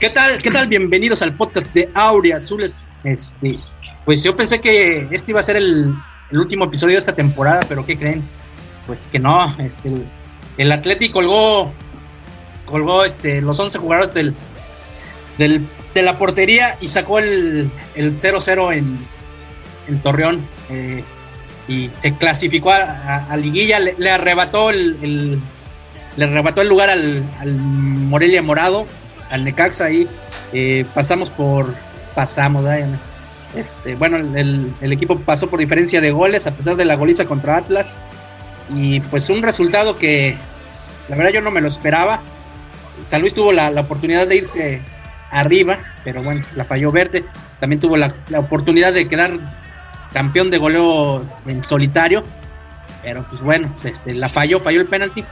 ¿Qué tal? ¿Qué tal? Bienvenidos al podcast de Aurea Azules. Este, pues yo pensé que este iba a ser el, último episodio de esta temporada, pero ¿qué creen? Pues que no, este, el, Atlético colgó, colgó este, los 11 jugadores del, del, de la portería y sacó el 0-0 en, en Torreón. Eh, y se clasificó a, Liguilla, le, arrebató el, le arrebató el lugar al, Morelia Morado, al Necaxa ahí. Eh, pasamos por, pasamos, este, bueno, el, equipo pasó por diferencia de goles a pesar de la goliza contra Atlas. Y pues un resultado que la verdad yo no me lo esperaba. San Luis tuvo la, oportunidad de irse arriba, pero bueno, la falló Verde. También tuvo la, la oportunidad de quedar campeón de goleo en solitario. Pero pues bueno, este, la falló, falló el penalti.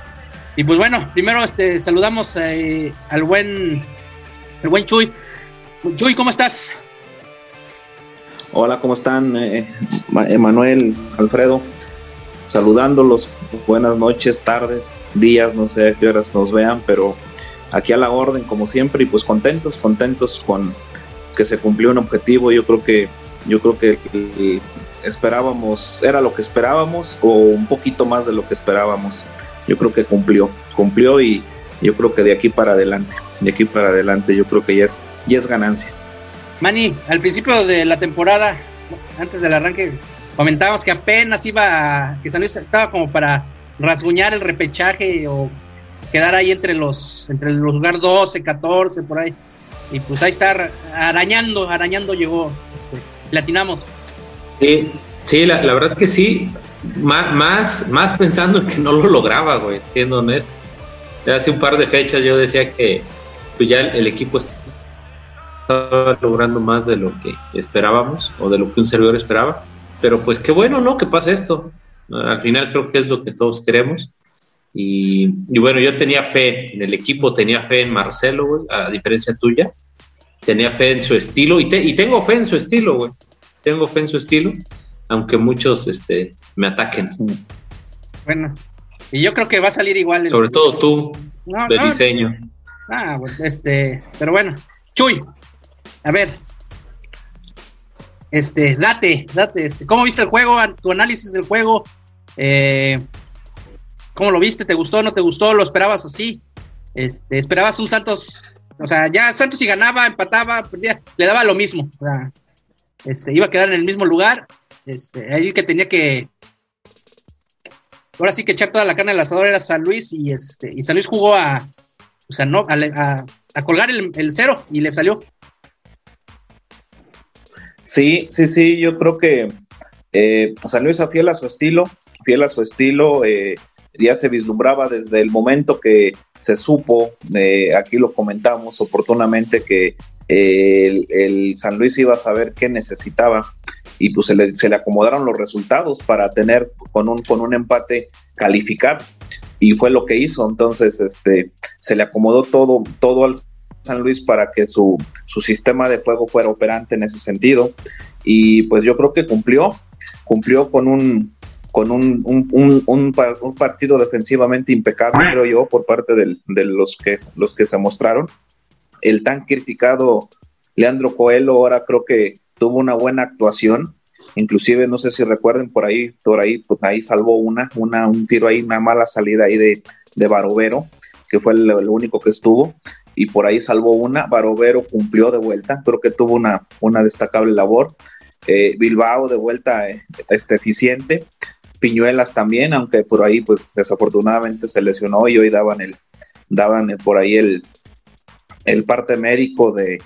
Y pues bueno, primero este, saludamos eh, al buen, el buen Chuy. Chuy, ¿cómo estás? Hola, ¿cómo están? Eh, Emanuel, Alfredo, saludándolos. Buenas noches, tardes, días, no sé a qué horas nos vean, pero aquí a la orden, como siempre, y pues contentos, contentos con que se cumplió un objetivo. Yo creo que yo creo que esperábamos, era lo que esperábamos o un poquito más de lo que esperábamos. Yo creo que cumplió, cumplió y yo creo que de aquí para adelante, de aquí para adelante, yo creo que ya es, ya es ganancia. Manny, al principio de la temporada, antes del arranque, comentábamos que apenas iba, que San Luis estaba como para rasguñar el repechaje o quedar ahí entre los, entre los lugar 12, 14, por ahí. Y pues ahí está arañando, arañando llegó latinamos. Sí, sí la, verdad que sí. Más, más, más pensando en que no lo lograba, güey, siendo honestos. Hace un par de fechas yo decía que pues ya el, equipo estaba logrando más de lo que esperábamos o de lo que un servidor esperaba. Pero pues qué bueno, ¿no? Que pasa esto. Al final creo que es lo que todos queremos. Y, bueno, yo tenía fe en el equipo, tenía fe en Marcelo, güey, a diferencia tuya tenía fe en su estilo y, y tengo fe en su estilo, güey. Tengo fe en su estilo, aunque muchos este, me ataquen. Bueno, y yo creo que va a salir igual. Sobre todo tú, de diseño. Ah, este, pero bueno. Chuy, a ver. Este, date, date, este, ¿cómo viste el juego? Tu análisis del juego. Eh, ¿Cómo lo viste? ¿Te gustó? ¿No te gustó? ¿Lo esperabas así? Este, ¿Esperabas un Santos o sea, ya Santos si ganaba, empataba, perdía, le daba lo mismo. O sea, este, iba a quedar en el mismo lugar. Este, ahí que tenía que. Ahora sí que echar toda la carne al asador era San Luis y este y San Luis jugó a, o sea, no, a, colgar el, cero y le salió. Sí, sí, sí, yo creo que eh, San Luis fiel a su estilo, fiel a su estilo, eh, ya se vislumbraba desde el momento que se supo, eh, aquí lo comentamos oportunamente, que eh, el, San Luis iba a saber qué necesitaba y pues se le, se le, acomodaron los resultados para tener con un, con un empate calificar y fue lo que hizo. Entonces este, se le acomodó todo, todo al San Luis para que su, su sistema de juego fuera operante en ese sentido y pues yo creo que cumplió, cumplió con un, con un, un, un, partido defensivamente impecable, creo yo, por parte de los que, los que se mostraron. El tan criticado Leandro Coelho ahora creo que tuvo una buena actuación. Inclusive, no sé si recuerden por ahí, por ahí, pues ahí salvó una, una, un tiro ahí, una mala salida ahí de, de Barovero, que fue el, único que estuvo, y por ahí salvó una. Barovero cumplió de vuelta, creo que tuvo una, una destacable labor. Eh, Bilbao de vuelta eh, este, eficiente. Piñuelas también, aunque por ahí pues desafortunadamente se lesionó y hoy daban el daban por ahí el, el parte médico de,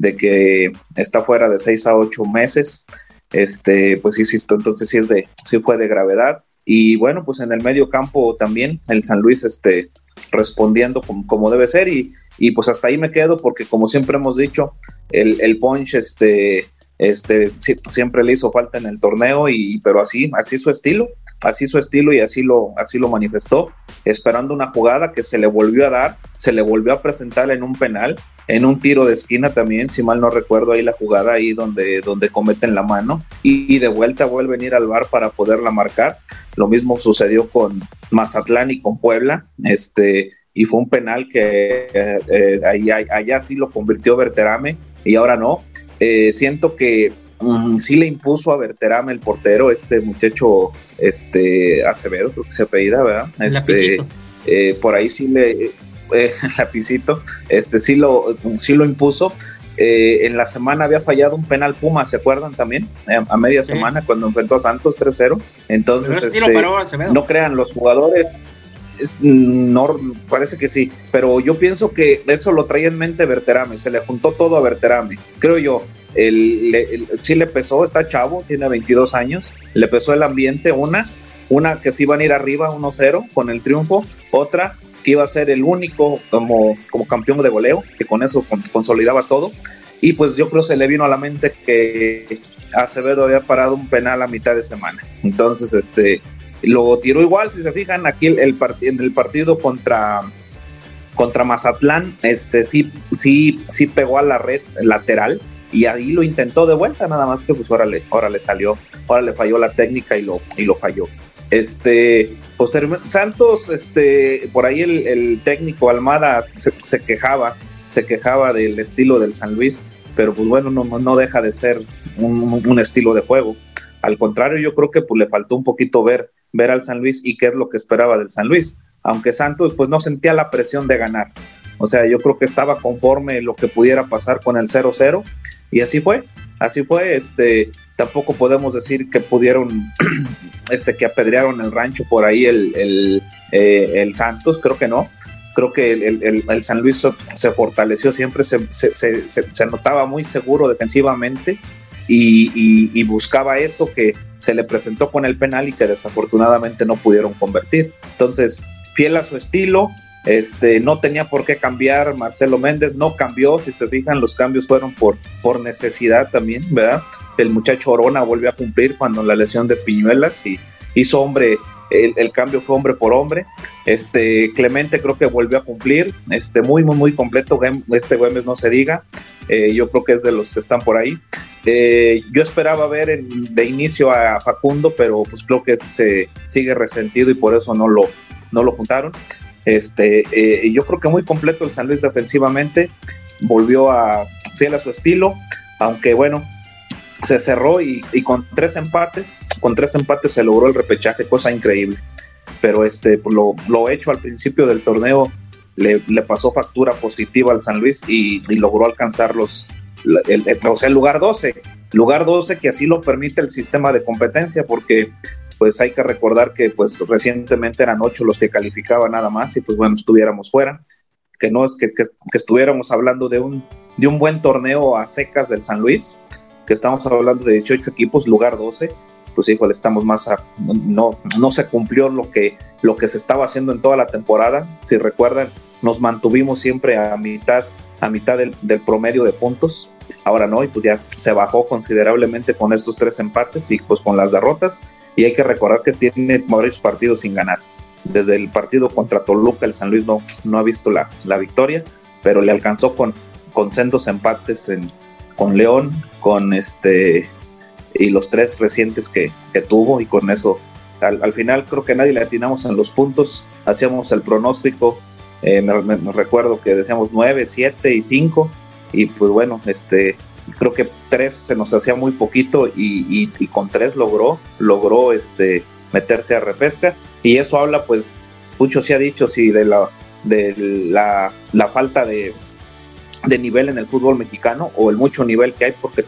que está fuera de seis a ocho meses. Este, pues insisto, entonces sí es de, sí fue de gravedad. Y bueno, pues en el medio campo también el San Luis este, respondiendo como, como debe ser y, y, pues hasta ahí me quedo porque como siempre hemos dicho, el, el punch este, este, siempre le hizo falta en el torneo, y, pero así, así su estilo, así su estilo y así lo, así lo manifestó, esperando una jugada que se le volvió a dar, se le volvió a presentar en un penal, en un tiro de esquina también, si mal no recuerdo ahí la jugada ahí donde, donde cometen la mano y, de vuelta vuelven a ir al bar para poderla marcar. Lo mismo sucedió con Mazatlán y con Puebla, este, y fue un penal que eh, ahí, allá sí lo convirtió Berterame y ahora no. siento que mm, sí le impuso a Berterame el portero, este muchacho este Acevedo, creo que se apellida, ¿verdad? Este, por ahí sí le, eh, lapicito, este sí lo, sí lo impuso. Eh, en la semana había fallado un penal Puma, ¿se acuerdan también? Eh, a media semana cuando enfrentó a Santos 3-0. Entonces, este, no crean los jugadores. no, parece que sí, pero yo pienso que eso lo traía en mente Berterame, se le juntó todo a Berterame, creo yo. El, sí le pesó, está chavo, tiene 22 años, le pesó el ambiente, una, una que sí iban a ir arriba 1-0 con el triunfo, otra que iba a ser el único como, como campeón de goleo, que con eso consolidaba todo. Y pues yo creo se le vino a la mente que Acevedo había parado un penal a mitad de semana. Entonces, este, lo tiró igual, si se fijan, aquí el, en el partido contra, contra Mazatlán, este, sí, sí, sí pegó a la red lateral y ahí lo intentó de vuelta, nada más que pues ahora le, ahora le salió, ahora le falló la técnica y lo, y lo falló. Este, Santos, este, por ahí el, técnico Almada se, quejaba, se quejaba del estilo del San Luis, pero pues bueno, no, no deja de ser un, estilo de juego. Al contrario, yo creo que pues le faltó un poquito ver, ver al San Luis y qué es lo que esperaba del San Luis. Aunque Santos pues no sentía la presión de ganar. O sea, yo creo que estaba conforme lo que pudiera pasar con el 0-0 y así fue. Así fue, este, tampoco podemos decir que pudieron, este, que apedrearon el rancho por ahí el, el, eh, Santos, creo que no. Creo que el, San Luis se fortaleció siempre, se, se, notaba muy seguro defensivamente y, y, buscaba eso que se le presentó con el penal y que desafortunadamente no pudieron convertir. Entonces, fiel a su estilo, este, no tenía por qué cambiar Marcelo Méndez, no cambió, si se fijan, los cambios fueron por, por necesidad también, ¿verdad? El muchacho Orona volvió a cumplir cuando la lesión de Piñuelas y hizo hombre, el, cambio fue hombre por hombre. Este, Clemente creo que volvió a cumplir, este, muy, muy, muy completo, este Güemes no se diga, eh, yo creo que es de los que están por ahí. Eh, yo esperaba ver de inicio a Facundo, pero pues creo que se sigue resentido y por eso no lo, no lo juntaron. Este, eh, yo creo que muy completo el San Luis defensivamente, volvió a fiel a su estilo, aunque bueno, se cerró y, con tres empates, con tres empates se logró el repechaje, cosa increíble. Pero este, lo, lo hecho al principio del torneo le, pasó factura positiva al San Luis y, logró alcanzar los, el, el, lugar 12, lugar 12 que así lo permite el sistema de competencia, porque pues hay que recordar que pues recientemente eran ocho los que calificaban nada más y pues bueno, estuviéramos fuera, que no es que, que, estuviéramos hablando de un, de un buen torneo a secas del San Luis, que estamos hablando de 18 equipos, lugar 12, pues igual estamos más a, no, no se cumplió lo que, lo que se estaba haciendo en toda la temporada, si recuerdan, nos mantuvimos siempre a mitad, a mitad del, del promedio de puntos, ahora no, y pues ya se bajó considerablemente con estos tres empates y pues con las derrotas, y hay que recordar que tiene varios partidos sin ganar. Desde el partido contra Toluca, el San Luis no, no ha visto la, la victoria, pero le alcanzó con, con sendos empates con León, con este y los tres recientes que, que tuvo y con eso al, al, final creo que nadie le atinamos en los puntos, hacíamos el pronóstico, eh, me, recuerdo que decíamos 9, 7 y 5 y pues bueno, este creo que tres se nos hacía muy poquito y, con tres logró, logró este, meterse a repesca y eso habla pues, mucho se ha dicho, sí, de la, de la, la falta de, de, nivel en el fútbol mexicano o el mucho nivel que hay porque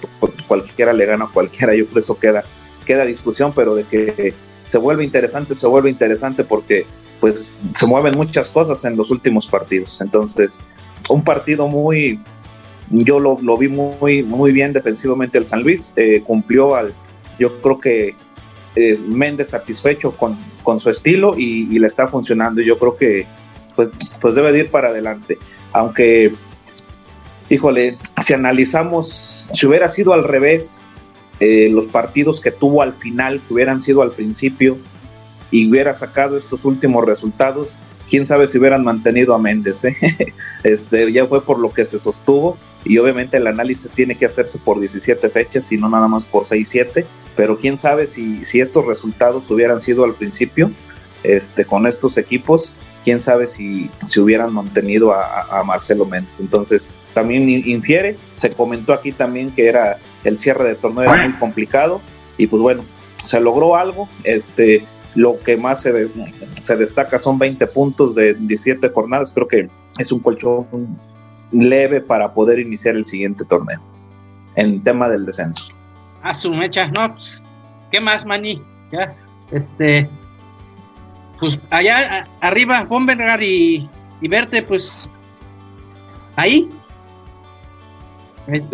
cualquiera le gana a cualquiera, yo creo que eso queda, queda discusión, pero de que se vuelve interesante, se vuelve interesante porque pues se mueven muchas cosas en los últimos partidos. Entonces, un partido muy, yo lo, vi muy, muy bien defensivamente el San Luis, eh, cumplió al, yo creo que es Méndez satisfecho con, con su estilo y, le está funcionando. Yo creo que pues, pues debe de ir para adelante. Aunque, híjole, si analizamos, si hubiera sido al revés, eh, los partidos que tuvo al final, que hubieran sido al principio y hubiera sacado estos últimos resultados, quién sabe si hubieran mantenido a Méndez. ¿eh? Este, ya fue por lo que se sostuvo y obviamente el análisis tiene que hacerse por 17 fechas y no nada más por 6, 7, pero quién sabe si, si estos resultados hubieran sido al principio este, con estos equipos, quién sabe si, si hubieran mantenido a, Marcelo Méndez. Entonces, también infiere, se comentó aquí también que era el cierre de torneo muy complicado y pues bueno, se logró algo, este, lo que más se, se destaca son 20 puntos de 17 jornadas, creo que es un colchón leve para poder iniciar el siguiente torneo en tema del descenso. A su mecha, no, pues, ¿qué más, Mani? Este, pues allá arriba, Bombergar y, y verte, pues ahí. Es,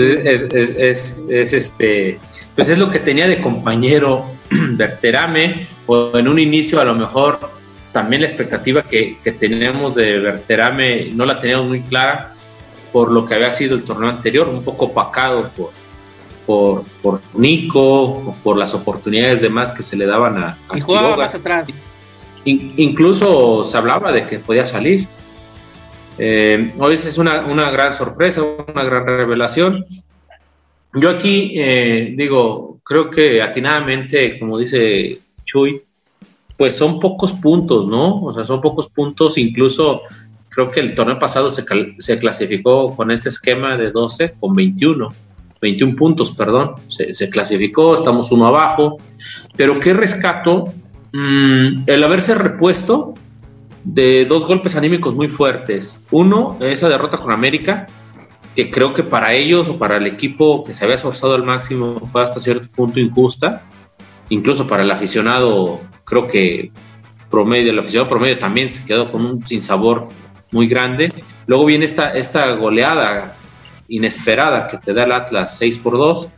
es, es, este, pues es lo que tenía de compañero Verterame, o en un inicio a lo mejor también la expectativa que, que teníamos de Verterame no la teníamos muy clara por lo que había sido el torneo anterior, un poco opacado por, por, por Nico, por las oportunidades de más que se le daban a, a y jugaba más atrás incluso se hablaba de que podía salir. Eh, hoy es una, gran sorpresa, una gran revelación. Yo aquí eh, digo, creo que atinadamente, como dice Chuy, pues son pocos puntos, ¿no? O sea, son pocos puntos, incluso creo que el torneo pasado se, clasificó con este esquema de 12 con 21. 21 puntos, perdón, se clasificó, estamos uno abajo, pero ¿qué rescato? Mm, el haberse repuesto de dos golpes anímicos muy fuertes. Uno, esa derrota con América, que creo que para ellos o para el equipo que se había esforzado al máximo fue hasta cierto punto injusta. Incluso para el aficionado, creo que promedio, el aficionado promedio también se quedó con un sinsabor muy grande. Luego viene esta, esta goleada inesperada que te da el Atlas 6 por 2.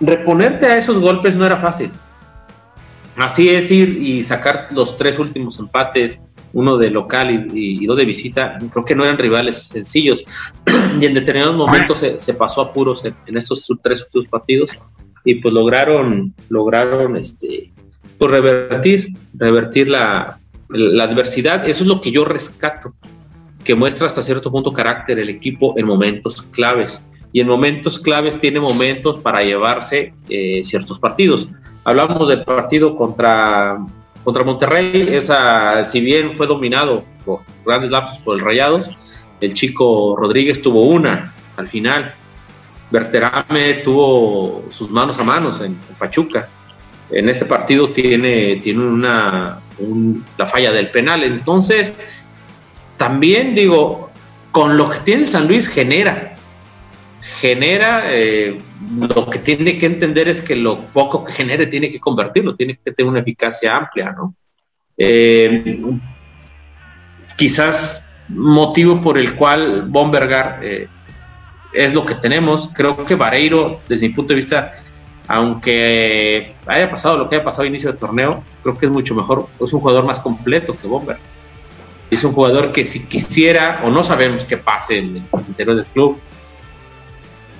Reponerte a esos golpes no era fácil Así es ir y sacar los tres últimos empates, uno de local y, dos de visita, creo que no eran rivales sencillos. y en determinados momentos se, pasó a puros en, estos tres últimos partidos y pues lograron, lograron este, pues revertir, revertir la, la adversidad. Eso es lo que yo rescato, que muestra hasta cierto punto carácter el equipo en momentos claves. Y en momentos claves tiene momentos para llevarse eh, ciertos partidos. Hablamos del partido contra, contra Monterrey, esa, si bien fue dominado por grandes lapsos por el Rayados, el chico Rodríguez tuvo una al final. Berterame tuvo sus manos a manos en, Pachuca. En este partido tiene, tiene una, la falla del penal. Entonces, también digo, con lo que tiene San Luis genera, genera, eh, lo que tiene que entender es que lo poco que genere tiene que convertirlo, tiene que tener una eficacia amplia, ¿no? Eh, quizás motivo por el cual Bombergar eh, es lo que tenemos. Creo que Vareiro, desde mi punto de vista, aunque haya pasado lo que haya pasado a inicio del torneo, creo que es mucho mejor, es un jugador más completo que Bomber. Es un jugador que si quisiera, o no sabemos qué pase en el interior del club,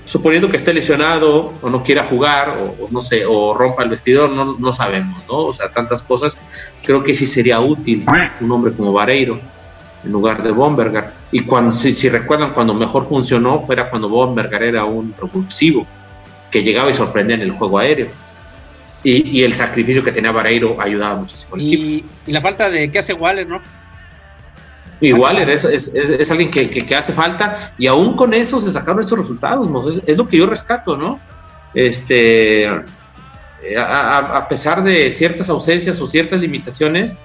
suponiendo que esté lesionado o no quiera jugar o, no sé, o rompa el vestidor, no, no, sabemos, ¿no? O sea, tantas cosas. Creo que sí sería útil un hombre como Vareiro en lugar de Bombergar. Y cuando, si, si recuerdan, cuando mejor funcionó, fuera cuando Bombergar era un propulsivo que llegaba y sorprendía en el juego aéreo. Y, y el sacrificio que tenía Vareiro ayudaba muchísimo. Y, y la falta de que hace Waller, ¿no? Igual es, es, es, alguien que, que, hace falta y aún con eso se sacaron estos resultados, es, lo que yo rescato, ¿no? Este, a, pesar de ciertas ausencias o ciertas limitaciones,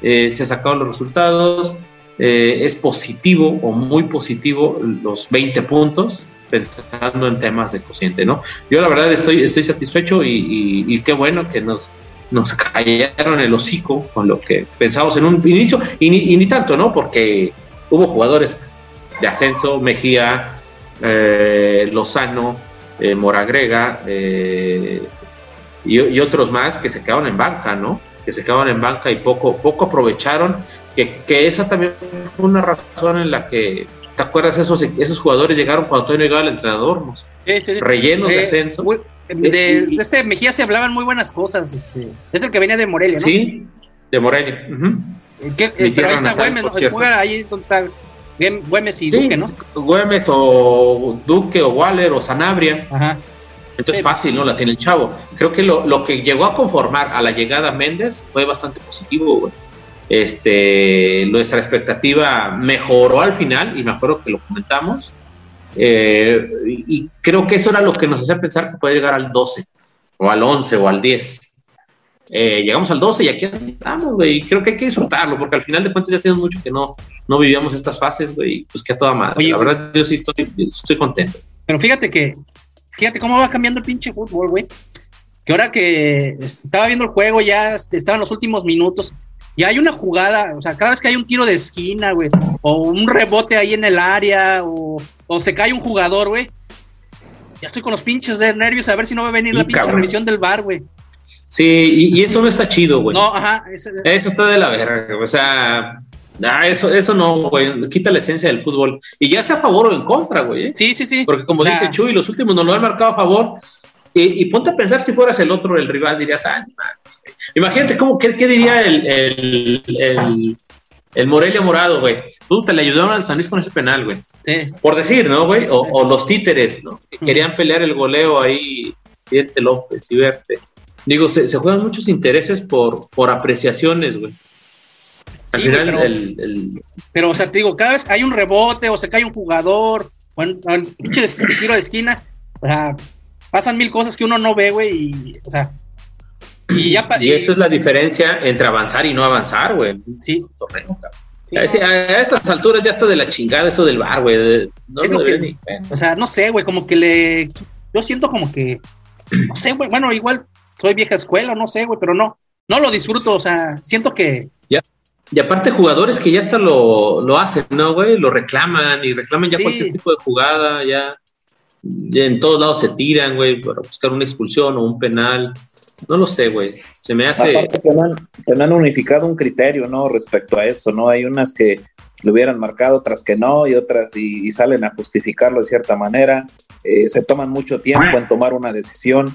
eh, se sacaron los resultados, eh, es positivo o muy positivo los 20 puntos, pensando en temas de cociente, ¿no? Yo la verdad estoy, estoy satisfecho y, y qué bueno que nos nos cayeron el hocico con lo que pensamos en un inicio, y ni, tanto, ¿no? Porque hubo jugadores de ascenso, Mejía, eh, Lozano, eh, Moragrega eh, y, otros más que se quedaron en banca, ¿no? Que se quedaron en banca y poco, poco aprovecharon, que, que esa también fue una razón en la que ¿Te acuerdas? Esos, esos jugadores llegaron cuando todavía no llegaba el entrenador, rellenos de ascenso. De, este Mejía se hablaban muy buenas cosas. Este, es el que venía de Morelia, ¿no? Sí, de Morelia. pero ahí está Güemes, ¿no? Juega ahí donde está Güemes y Duque, ¿no? Güemes o Duque o Waller o Sanabria. Ajá. Entonces fácil, ¿no? La tiene el chavo. Creo que lo, lo, que llegó a conformar a la llegada Méndez fue bastante positivo, güey. Este, nuestra expectativa mejoró al final, y me acuerdo que lo comentamos. Eh, y, creo que eso era lo que nos hacía pensar que puede llegar al 12, o al 11, o al 10. Eh, llegamos al 12 y aquí estamos, güey. Creo que hay que disfrutarlo, porque al final de cuentas ya tenemos mucho que no, no vivíamos estas fases, güey. Pues que a toda madre. la verdad, yo sí estoy, estoy contento. Pero fíjate que, fíjate cómo va cambiando el pinche fútbol, güey. Que ahora que estaba viendo el juego, ya estaban los últimos minutos y hay una jugada, o sea, cada vez que hay un tiro de esquina, güey, o un rebote ahí en el área, o, se cae un jugador, güey, ya estoy con los pinches de nervios a ver si no va a venir la pinche revisión del bar, güey. Sí, y, eso no está chido, güey. No, ajá. Eso, está de la verga, o sea, eso, eso no, güey, quita la esencia del fútbol. Y ya sea a favor o en contra, güey. ¿eh? Sí, sí, sí. Porque como dice Chuy, los últimos no lo han marcado a favor, y, ponte a pensar si fueras el otro, el rival, dirías, ah, imagínate cómo, ¿qué, qué diría el, el, el, Morelia Morado, güey? Tú te le ayudaron al San Luis con ese penal, güey. Sí. Por decir, ¿no, güey? O, los títeres, ¿no? Que querían pelear el goleo ahí, Siete López y Verte. Digo, se, se, juegan muchos intereses por, por apreciaciones, güey. Al final, pero, el, pero, o sea, te digo, cada vez hay un rebote o se cae un jugador, o un pinche tiro de esquina, o sea, pasan mil cosas que uno no ve, güey, y, o sea, y ya... Y, eso es la diferencia entre avanzar y no avanzar, güey. Sí. a, estas alturas ya está de la chingada eso del bar, güey. No o sea, no sé, güey, como que le... Yo siento como que... No sé, güey, bueno, igual soy vieja escuela, no sé, güey, pero no, no lo disfruto, o sea, siento que... Ya. Y aparte jugadores que ya hasta lo, lo hacen, ¿no, güey? Lo reclaman y reclaman ya cualquier tipo de jugada, ya en todos lados se tiran, güey, para buscar una expulsión o un penal. No lo sé, güey. Se me hace. Aparte que han, unificado un criterio, ¿no? Respecto a eso, ¿no? Hay unas que lo hubieran marcado, otras que no, y otras y, salen a justificarlo de cierta manera. Eh, se toman mucho tiempo en tomar una decisión,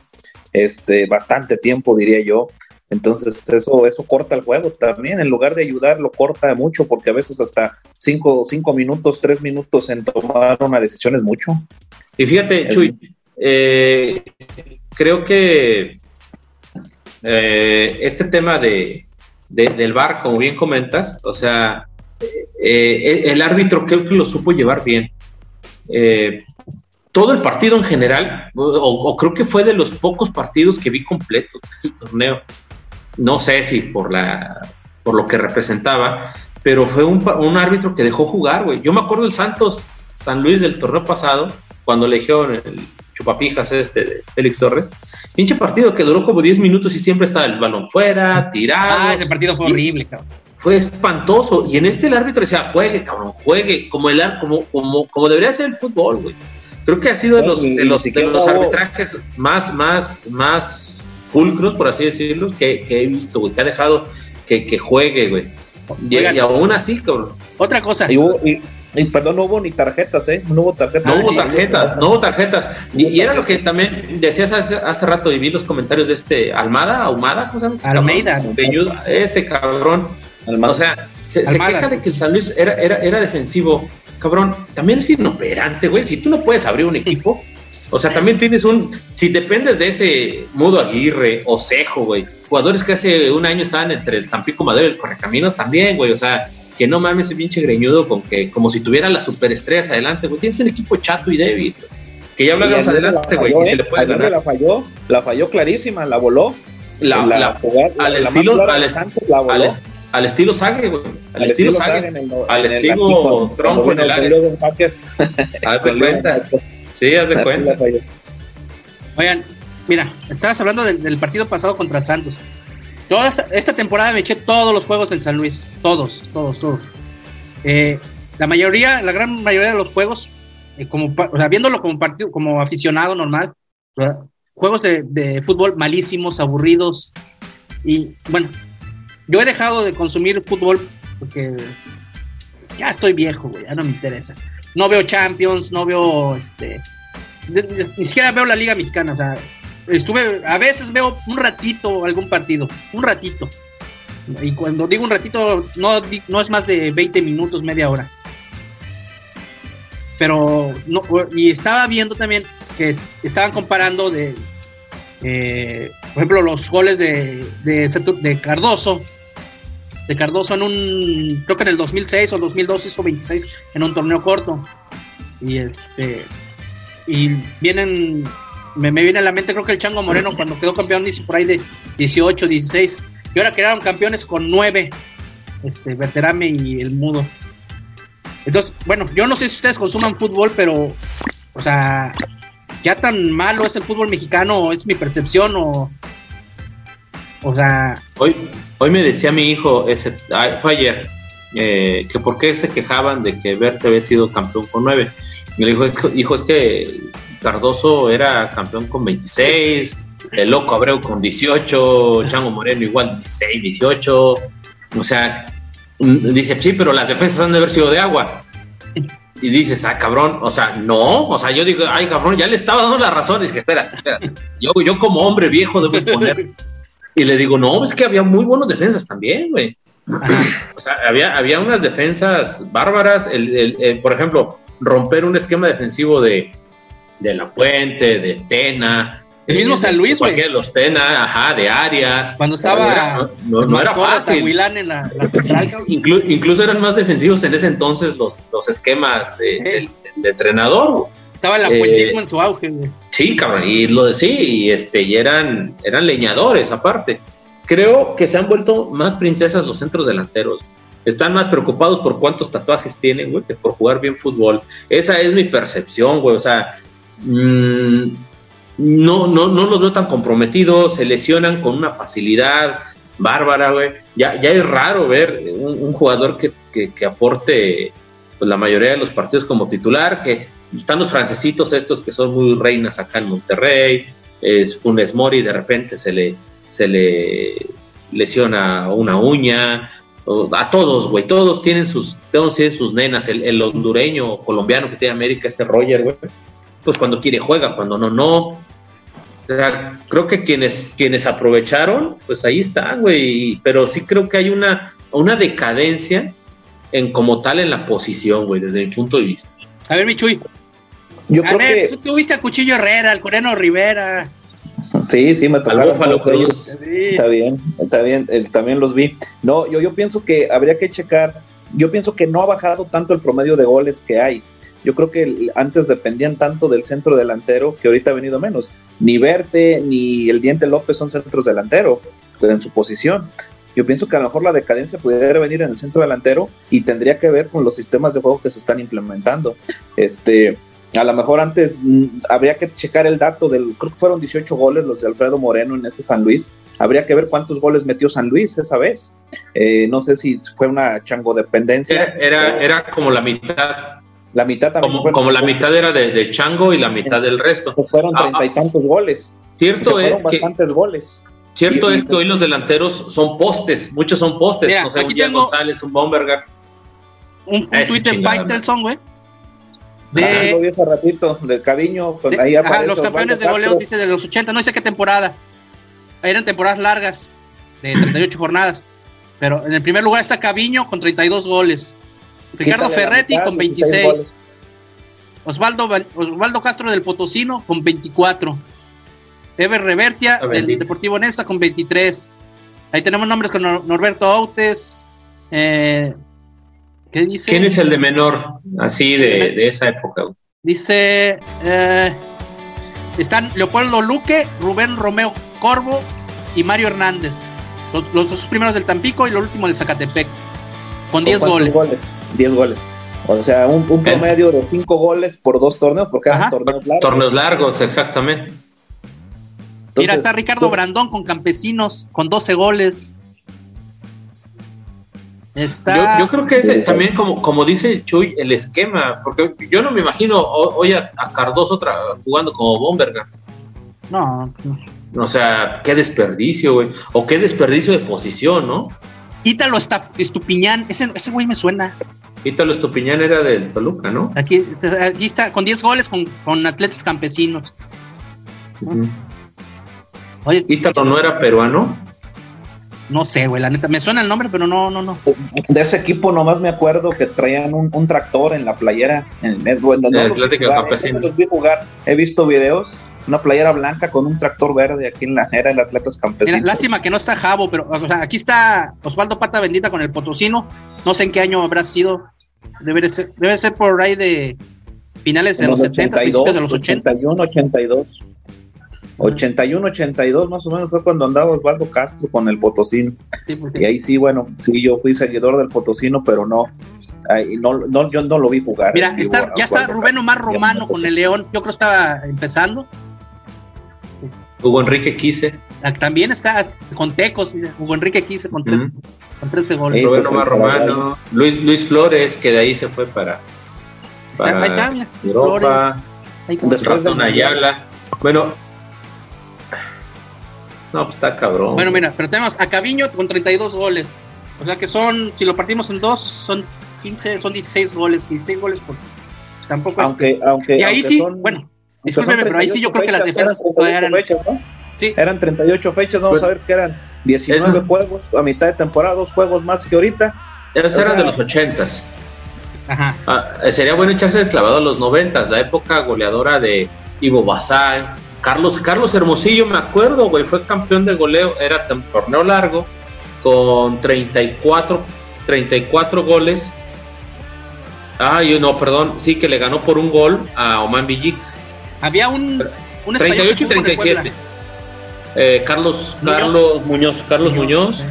este, bastante tiempo, diría yo. Entonces eso, eso corta el juego también. En lugar de ayudar, lo corta mucho, porque a veces hasta cinco, cinco minutos, tres minutos en tomar una decisión es mucho. Y fíjate, Chuy, eh, creo que eh, este tema de, del VAR, como bien comentas, o sea, eh, el árbitro creo que lo supo llevar bien. todo el partido en general, o, creo que fue de los pocos partidos que vi completos el torneo. No sé si por la por lo que representaba, pero fue un, árbitro que dejó jugar, güey. Yo me acuerdo del Santos San Luis del torneo pasado, cuando eligió el chupapijas este de Félix Torres. Pinche partido que duró como 10 minutos y siempre estaba el balón fuera, tirado. Ah, ese partido fue horrible, cabrón. Fue espantoso. Y en este el árbitro decía, juegue, cabrón, juegue, como, el, como, como, como debería ser el fútbol, güey. Creo que ha sido de los, de los, de los arbitrajes más, más, más pulcros, por así decirlo, que, que he visto, güey, que ha dejado que, que juegue, güey. Y, y, aún así, cabrón. Otra cosa. Y, y perdón, no hubo ni tarjetas, ¿eh? No hubo tarjetas. No hubo tarjetas, no hubo tarjetas. Y, era lo que también decías hace, hace, rato y vi los comentarios de este Almada, Ahumada, ¿cómo se llama? Almeida. ese cabrón. O sea, se, queja de que el San Luis era, era, era defensivo. Cabrón, también es inoperante, güey. Si tú no puedes abrir un equipo, o sea, también tienes un. Si dependes de ese Mudo Aguirre o Cejo, güey. Jugadores que hace un año estaban entre el Tampico Madero y el Correcaminos también, güey. O sea, que no mames ese pinche greñudo con que como si tuviera las superestrellas adelante, güey. Tienes un equipo chato y débil. Que ya hablaremos adelante, güey, y se le puede ganar. La falló, la falló clarísima, la voló. La, la, al, estilo, al, al, al, estilo Sagre, güey. Al, estilo Sagre. al estilo Tronco en el área. Haz de cuenta. Sí, haz de cuenta. Oigan, mira, estabas hablando del, del partido pasado contra Santos. Toda esta, temporada me eché todos los juegos en San Luis. Todos, todos, todos. Eh, la mayoría, la gran mayoría de los juegos, eh, como, o sea, viéndolo como partido, como aficionado normal, juegos de, fútbol malísimos, aburridos. Y bueno, yo he dejado de consumir fútbol porque ya estoy viejo, güey, ya no me interesa. No veo Champions, no veo este. Ni siquiera veo la Liga Mexicana, o sea, estuve, a veces veo un ratito algún partido, un ratito. Y cuando digo un ratito, no, no es más de 20 minutos, media hora. Pero, no, y estaba viendo también que estaban comparando de, eh, por ejemplo, los goles de, de, Cardoso de Cardoso en un, creo que en el 2006 o 2002 hizo 26 en un torneo corto. Y este, y vienen, me, viene a la mente, creo que el Chango Moreno cuando quedó campeón hizo por ahí de 18, 16. Y ahora quedaron campeones con 9, este, Verterame y el Mudo. Entonces, bueno, yo no sé si ustedes consuman fútbol, pero, o sea, ya tan malo es el fútbol mexicano, es mi percepción, o, o sea... Hoy, hoy me decía mi hijo, ese, fue ayer, eh, que por qué se quejaban de que Verte había sido campeón con nueve. Y le dijo, hijo, es que Cardoso era campeón con 26, el Loco Abreu con 18, Chango Moreno igual 16, 18. O sea, mm, dice, sí, pero las defensas han de haber sido de agua. Y dices, ah, cabrón, o sea, no, o sea, yo digo, ay, cabrón, ya le estaba dando la razón. Y dije, espera, espera, yo, yo como hombre viejo debo poner. Y le digo, no, es que había muy buenos defensas también, güey. O sea, había, había unas defensas bárbaras. El, por ejemplo, romper un esquema defensivo de, de La Puente, de Tena, el mismo San Luis, güey. de los Tena, ajá, de Arias. Cuando estaba no, no, era fácil. en la, central. incluso eran más defensivos en ese entonces los, los esquemas de, entrenador. Estaba el apuentismo eh, en su auge, güey. Sí, cabrón, y lo de sí, y este, y eran, eran leñadores aparte. Creo que se han vuelto más princesas los centros delanteros. Están más preocupados por cuántos tatuajes tienen, güey, que por jugar bien fútbol. Esa es mi percepción, güey. O sea, mmm, no, no, no los veo tan comprometidos, se lesionan con una facilidad bárbara, güey. Ya, ya es raro ver un, jugador que, que, aporte pues, la mayoría de los partidos como titular, que están los francesitos estos que son muy reinas acá en Monterrey, es Funes Mori, de repente se le, se le lesiona una uña, a todos, güey, todos tienen sus, todos tienen sus nenas, el, el hondureño colombiano que tiene América, ese Roger, güey, pues cuando quiere juega, cuando no, no. creo que quienes, quienes aprovecharon, pues ahí están, güey. Pero sí creo que hay una, una decadencia en como tal en la posición, güey, desde mi punto de vista. A ver, Michuy. Yo a ver, tú tuviste a Cuchillo Herrera, al Coreano Rivera. Sí, sí, me tocaron. Está bien, está bien, también los vi. No, yo, yo pienso que habría que checar, yo pienso que no ha bajado tanto el promedio de goles que hay. Yo creo que antes dependían tanto del centro delantero que ahorita ha venido menos. Ni Verte ni el Diente López son centros delanteros en su posición. Yo pienso que a lo mejor la decadencia pudiera venir en el centro delantero y tendría que ver con los sistemas de juego que se están implementando. Este, a lo mejor antes mm, habría que checar el dato del, creo que fueron 18 goles los de Alfredo Moreno en ese San Luis. Habría que ver cuántos goles metió San Luis esa vez. Eh, no sé si fue una chango dependencia. era, era como la mitad la mitad también. Como, como la mitad era de, Chango y la mitad del resto. Pues fueron ah, treinta y ah, tantos goles. Cierto es que. goles. Cierto es que hoy los delanteros son postes, muchos son postes. no sé, un González, un Bomberger. Un, un tweet de Faitelson, güey. De, ah, lo vi hace ratito, del Caviño. Ahí ajá, los campeones de goleo, dice de los 80, no sé qué temporada. Eran temporadas largas, de 38 jornadas. Pero en el primer lugar está Caviño con 32 goles. Ricardo Ferretti con 26. Osvaldo, Osvaldo Castro del Potosino con 24. Ever Revertia del Deportivo Nesa con 23. Ahí tenemos nombres con Norberto Autes. Eh, ¿Qué dice? ¿Quién es el de menor, así de, esa época? Dice, eh, están Leopoldo Luque, Rubén Romeo Corvo y Mario Hernández. Los, dos primeros del Tampico y los últimos del Zacatepec. Con 10 goles. 10 goles. O sea, un, promedio de 5 goles por dos torneos, porque eran torneos largos. Torneos largos, exactamente. Mira, está Ricardo Brandón con Campesinos, con 12 goles. Está... Yo, creo que ese también, como, como dice Chuy, el esquema, porque yo no me imagino hoy a, Cardoso jugando como Bomberga. No, no. O sea, qué desperdicio, güey. O qué desperdicio de posición, ¿no? Ítalo Estupiñán, ese, ese güey me suena. Ítalo Estupiñán era del Toluca, ¿no? Aquí, aquí está, con 10 goles con, con atletas campesinos. ¿Ítalo no era peruano? No sé, güey, la neta, me suena el nombre, pero no, no, no. De ese equipo nomás me acuerdo que traían un, un tractor en la playera. En, el, Atlético Campesino. jugar, he visto videos una playera blanca con un tractor verde aquí en la era el Atletas Campesinos. lástima que no está Javo, pero aquí está Osvaldo Pata Bendita con el Potosino. No sé en qué año habrá sido. Debe ser, debe ser por ahí de finales de los, 70, principios de los 80. 81, 82. 81, 82 más o menos fue cuando andaba Osvaldo Castro con el Potosino. Y ahí sí, bueno, sí, yo fui seguidor del Potosino, pero no, no, no, yo no lo vi jugar. Mira, está, ya está Rubén Omar Romano con el León, yo creo que estaba empezando. Hugo Enrique Quise. Ah, también está con Tecos, Hugo Enrique Quise con, tres, con 13 goles. Rubén Omar Romano, Luis, Luis Flores, que de ahí se fue para, para ahí está, mira, Europa. Flores, de Ayala. Bueno, no, pues está cabrón. Bueno, mira, pero tenemos a Caviño con 32 goles. O sea que son, si lo partimos en dos, son 15, son 16 goles, 16 goles por pues tampoco aunque, es... Aunque, y ahí sí, bueno, discúlpeme, pero ahí sí yo creo que las defensas eran... Fechas, ¿no? sí. Eran 38 fechas, vamos a ver que eran 19 juegos a mitad de temporada, dos juegos más que ahorita. Esos eran de los 80 Ajá. Ah, eh, sería bueno echarse el clavado a los 90 la época goleadora de Ivo Basay, Carlos, Carlos Hermosillo, me acuerdo, güey, fue campeón de goleo, era un torneo largo, con 34, 34 goles Ah, no, perdón, sí que le ganó por un gol a Oman Villic. Había un, un 38 y 37. Eh, Carlos, Carlos Muñoz, Carlos Muñoz.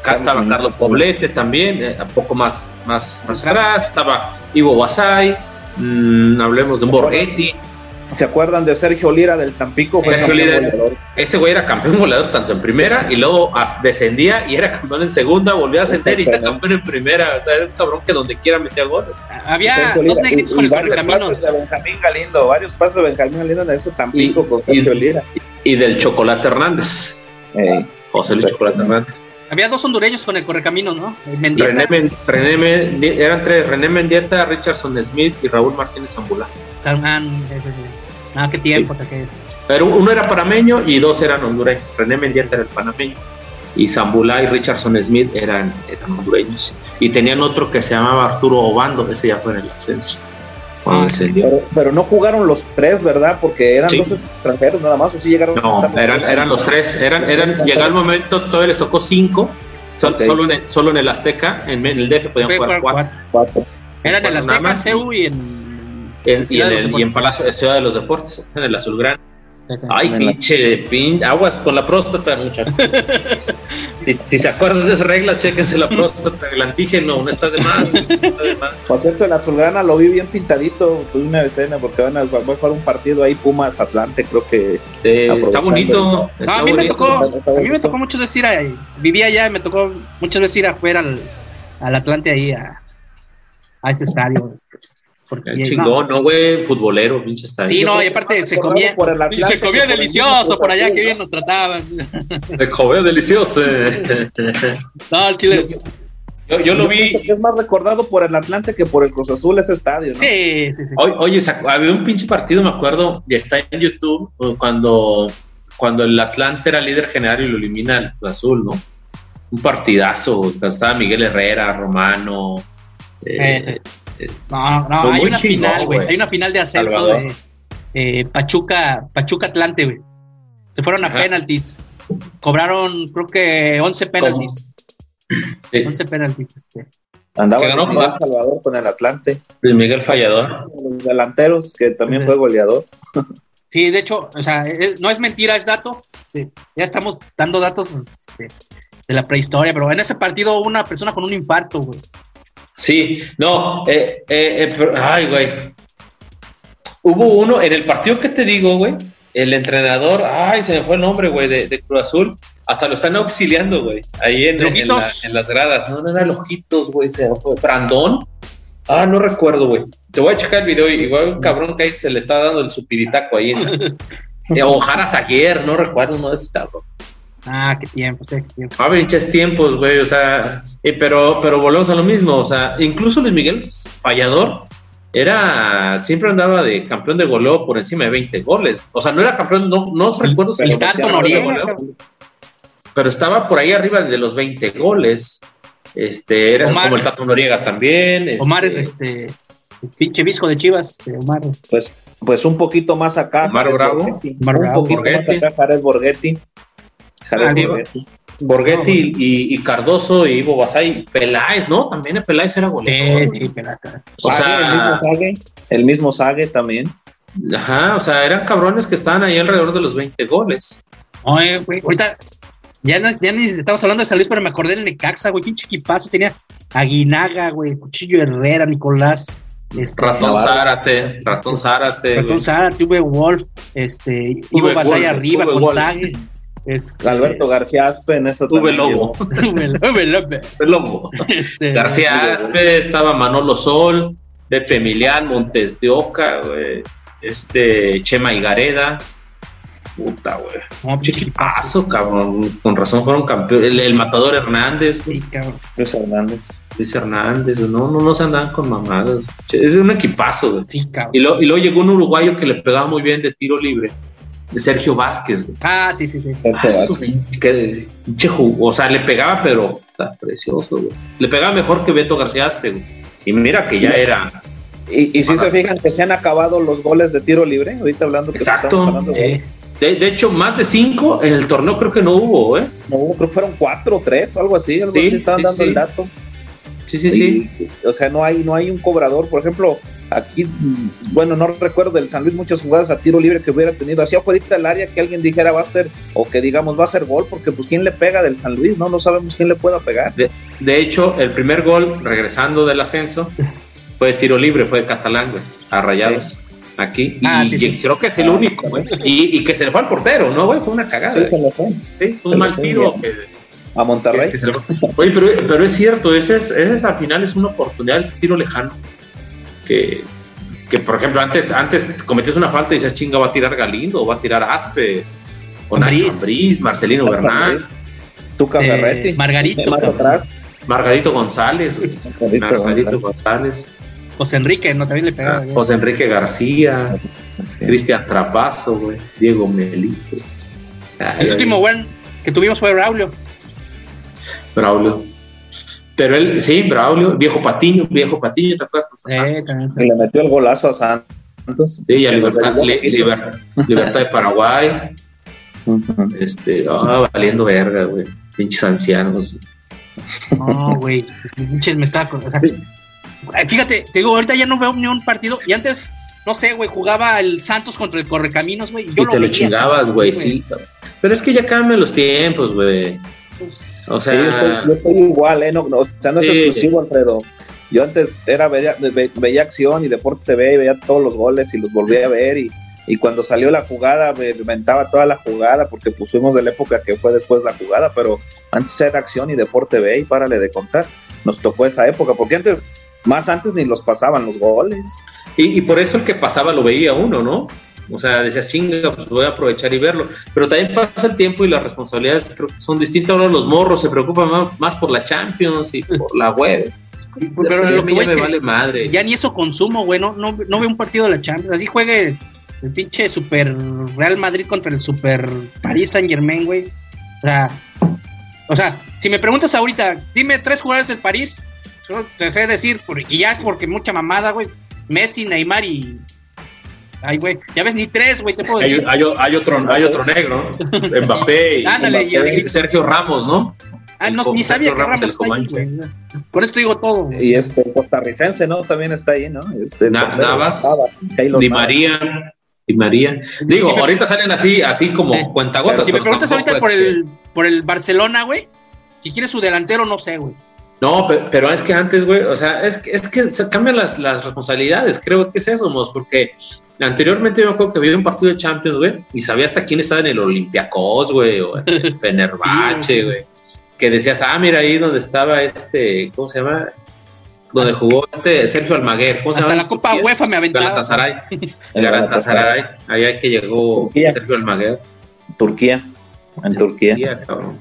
Acá estaba Carlos Poblete también, eh, un poco más, más, más atrás. Estaba Ivo Basay, mm, hablemos de Borghetti. ¿Se acuerdan de Sergio Lira del Tampico? ese güey era campeón goleador tanto en primera y luego descendía y era campeón en segunda, volvió a ascender y era campeón en primera. O sea, era un cabrón que donde quiera metía goles. Había dos negritos con el Correcaminos. De Benjamín Galindo, varios pasos de Benjamín Galindo en ese Tampico y, con Sergio Lira. Y, del Chocolate Hernández. José Luis Chocolate Hernández. Había dos hondureños con el Correcaminos, ¿no? René, René, eran tres, René Mendieta, Richardson Smith y Raúl Martínez Zambula. Ah, qué tiempo, o sea que... Pero uno era panameño y dos eran hondureños. René Mendieta era el panameño y Zambula y Richardson Smith eran, eran hondureños. Y tenían otro que se llamaba Arturo Obando, ese ya fue en el ascenso. Ah, pero, no jugaron los tres, ¿verdad? Porque eran dos extranjeros nada más, o sí llegaron. No, eran, eran los tres. Eran, eran, llegó el momento, todavía les tocó cinco. Solo, en el, solo en el Azteca, en, el DF podían jugar cuatro. Eran en el Azteca, en y en en, y, en el, y, en Palacio Ciudad de los Deportes, en el Azulgrán. Ay, pinche, pin, aguas con la próstata, muchachos. si, se acuerdan de esas reglas, chéquense la próstata, el antígeno, no está de más. Por cierto, el Azulgrana lo vi bien pintadito, tuve una escena porque van a, jugar un partido ahí, Pumas Atlante, creo que. está bonito. a, mí Me tocó, a mí me tocó mucho decir, ahí, vivía allá, me tocó mucho decir afuera al, al Atlante ahí, a, a ese estadio. Porque, chingón, no, güey, futbolero, pinche estadio. Sí, no, y aparte se comía, se comía delicioso por allá, que bien nos trataban. Se comía delicioso. no, el Chile. Yo, yo lo vi. Es más recordado por el Atlante que por el Cruz Azul ese estadio, ¿no? Sí, sí, sí. Oye, había un pinche partido, me acuerdo, y está en YouTube, cuando, cuando el Atlante era líder general y lo elimina el Cruz Azul, ¿no? Un partidazo. Estaba Miguel Herrera, Romano. Eh, eh, no, no, hay una final, güey. Hay una final de ascenso de eh, Pachuca, Pachuca Atlante, güey. Se fueron a penaltis. Cobraron, creo que 11 penaltis. 11 penaltis, este. Andaba ganó Salvador con el Atlante. Miguel Fallador. Los delanteros, que también fue goleador. Sí, de hecho, o sea, no es mentira, es dato. ya estamos dando datos este, de la prehistoria, pero en ese partido una persona con un infarto, güey. Sí, no, eh, eh, eh ay, güey. Hubo uno, en el partido que te digo, güey, el entrenador, ay, se me fue el nombre, güey, de, Cruz Azul, hasta lo están auxiliando, güey, ahí en, las gradas. No, no eran Ojitos, güey, se fue. Brandón. Ah, no recuerdo, güey. Te voy a checar el video, igual un cabrón que ahí se le está dando el supiritaco ahí. En, Ojara Zaguer, no recuerdo uno de esos cabrón. Ah, qué tiempo, sí, qué tiempo. Ah, pinches tiempos, güey, o sea, pero, pero volvemos a lo mismo, o sea, incluso Luis Miguel Fallador era, siempre andaba de campeón de goleo por encima de 20 goles, o sea, no era campeón, no, no recuerdo si el Tato Noriega, pero estaba por ahí arriba de los 20 goles, este, era como el Tato Noriega también. Omar, este, este pinche visco de Chivas, de Omar. Pues, pues un poquito más acá. Omar Bravo. Borghetti. Omar un Bravo. poquito Borghetti. más acá, Jared Borghetti. Jared digo. Borghetti. Y, y Cardoso y Ivo Basay. Peláez, ¿no? También el Peláez era goleador. Eh, sí. O Sague, sea- el mismo Sague, el mismo Sague también. Ajá, o sea, eran cabrones que estaban ahí alrededor de los 20 goles. Oye, güey, ahorita ya, no, ya ni estamos hablando de San Luis, pero me acordé del Necaxa, güey, pinche equipazo. Tenía Aguinaga, güey, Cuchillo Herrera, Nicolás, este, Ratón Navarro. Zárate, Ratón Zárate. Ratón. Zara, tuve Wolf, este, Ivo Basay arriba Uwe con Wolf. Sague. Este, Alberto García Aspe en esa Tuve Lobo. Lobo. Este, García Aspe, estaba Manolo Sol, Pepe Emilián, Montes de Oca, güey. Este, Chema Higareda. Puta, güey. no, cabrón. Con razón fueron campeones. El, el matador Hernández, güey. Sí, cabrón. Luis Hernández. Luis Hernández, no, no, no se andaban con mamadas. Es un equipazo, güey. Sí, cabrón. Y, lo- y luego llegó un uruguayo que le pegaba muy bien de tiro libre. De Sergio Vázquez, güey. Ah, sí, sí, sí. Ah, pinche ju- o sea, le pegaba, pero está precioso, güey. Le pegaba mejor que Beto García Aspe, güey. Y mira que ya era. Y, y si se fijan que se han acabado los goles de tiro libre, ahorita hablando que Exacto, hablando de Sí. De, de hecho, más de cinco en el torneo creo que no hubo, ¿eh? No, creo que fueron cuatro o tres, o algo así, algo Sí, así estaban sí, dando sí. el dato. Sí, sí, sí. O sea, no hay, no hay un cobrador, por ejemplo, aquí, bueno, no recuerdo del San Luis muchas jugadas a tiro libre que hubiera tenido, así afuera del área que alguien dijera va a ser, o que digamos va a ser gol, porque pues quién le pega del San Luis, no, no sabemos quién le pueda pegar. De hecho, el primer gol, regresando del ascenso, fue de tiro libre, fue de Catalán, güey, a Rayados. Aquí. Ah, y sí, sí. creo que es el único, güey. Y, y que se le fue al portero, ¿no, güey? Fue una cagada. Sí, fue. Sí, se un mal tiro. A Monterrey. que se le fue. Oye, pero, pero es cierto, ese es, ese es al final es una oportunidad del tiro lejano. Que, que por ejemplo, antes, antes cometías una falta y decías, chinga, va a tirar Galindo, o va a tirar Aspe, o Nacho Ambriz. Marcelino Bernal, Tuca Eh, Ferretti. Margarito, Más atrás. Margarito González, güey. Margarito Margarito González. González, José Enrique, ¿no? También le pegaba. güey. José Enrique García, Sí. Cristian Trapazo, güey, Diego Melito. Ay, El último ay, buen que tuvimos fue Braulio. Braulio. Pero él, sí, Braulio, viejo Patiño, viejo Patiño, ¿te acuerdas? Eh, le metió el golazo a Santos. Sí, y a Libertad. Liber- Libertad de Paraguay, este, ah, valiendo verga, güey, pinches ancianos. No, güey. Pinches me estaba. o sea, ay, fíjate, te digo, ahorita ya no veo ni un partido. Y antes, no sé, güey, jugaba el Santos contra el Correcaminos, güey. Y yo y te lo chingabas, güey, sí. Pero es que ya cambian los tiempos, güey. O Sí, yo, estoy, sea, yo estoy igual, ¿eh? No, no, o sea, no es exclusivo, Alfredo. Yo antes era veía, ve- veía acción y Deporte TV y veía todos los goles y los volvía a ver y, y cuando salió la jugada me inventaba toda la jugada porque pusimos de la época que fue después la jugada, pero antes era acción y Deporte TV y párale de contar. Nos tocó esa época porque antes, más antes ni los pasaban los goles. y, y por eso el que pasaba lo veía uno, ¿no? O sea, decías, chinga, pues voy a aprovechar y verlo. Pero también pasa el tiempo y las responsabilidades creo que son distintas. Ahora los morros se preocupan más, más por la Champions y por la web. Pero A lo que ya es me vale madre. ya ni eso consumo, güey. No, no, no veo un partido de la Champions. Así juegue el pinche Super Real Madrid contra el Super Paris Saint Germain, güey. O sea, o sea, si me preguntas ahorita, dime tres jugadores del París, yo te sé decir, y ya es porque mucha mamada, güey. Messi, Neymar y. Ay, güey, ya ves, ni tres, güey, te puedo Hay, decir. hay- hay otro, hay otro negro, ¿no? Mbappé y Ándale, y Sergio, el- Sergio Ramos, ¿no? Ah, no, ni sabía que Ramos, está ahí. Con esto digo todo. Y este costarricense, ¿no? También está ahí, ¿no? Este, el Na- Navas, Navas, Di. María, Di María. Digo, Sí, ahorita salen así, así como Eh, cuentagotas. Si me preguntas ahorita por es que- el, por el Barcelona, güey, si quieres su delantero, no sé, güey. No, pe- pero, es que antes, güey, o sea, es que, es que se cambian las, las responsabilidades, creo que es eso, mos, porque anteriormente yo me acuerdo que había un partido de Champions, güey, y sabía hasta quién estaba en el Olympiacos, güey, o en el Fenerbahce, Sí, güey, que decías, ah, mira ahí donde estaba este, ¿cómo se llama? Donde jugó este Sergio Almaguer, ¿cómo se Hasta llama? la Copa UEFA me aventaba. Galatasaray, Galatasaray, allá que llegó Turquía. Sergio Almaguer. Turquía. En Turquía. Turquía, cabrón.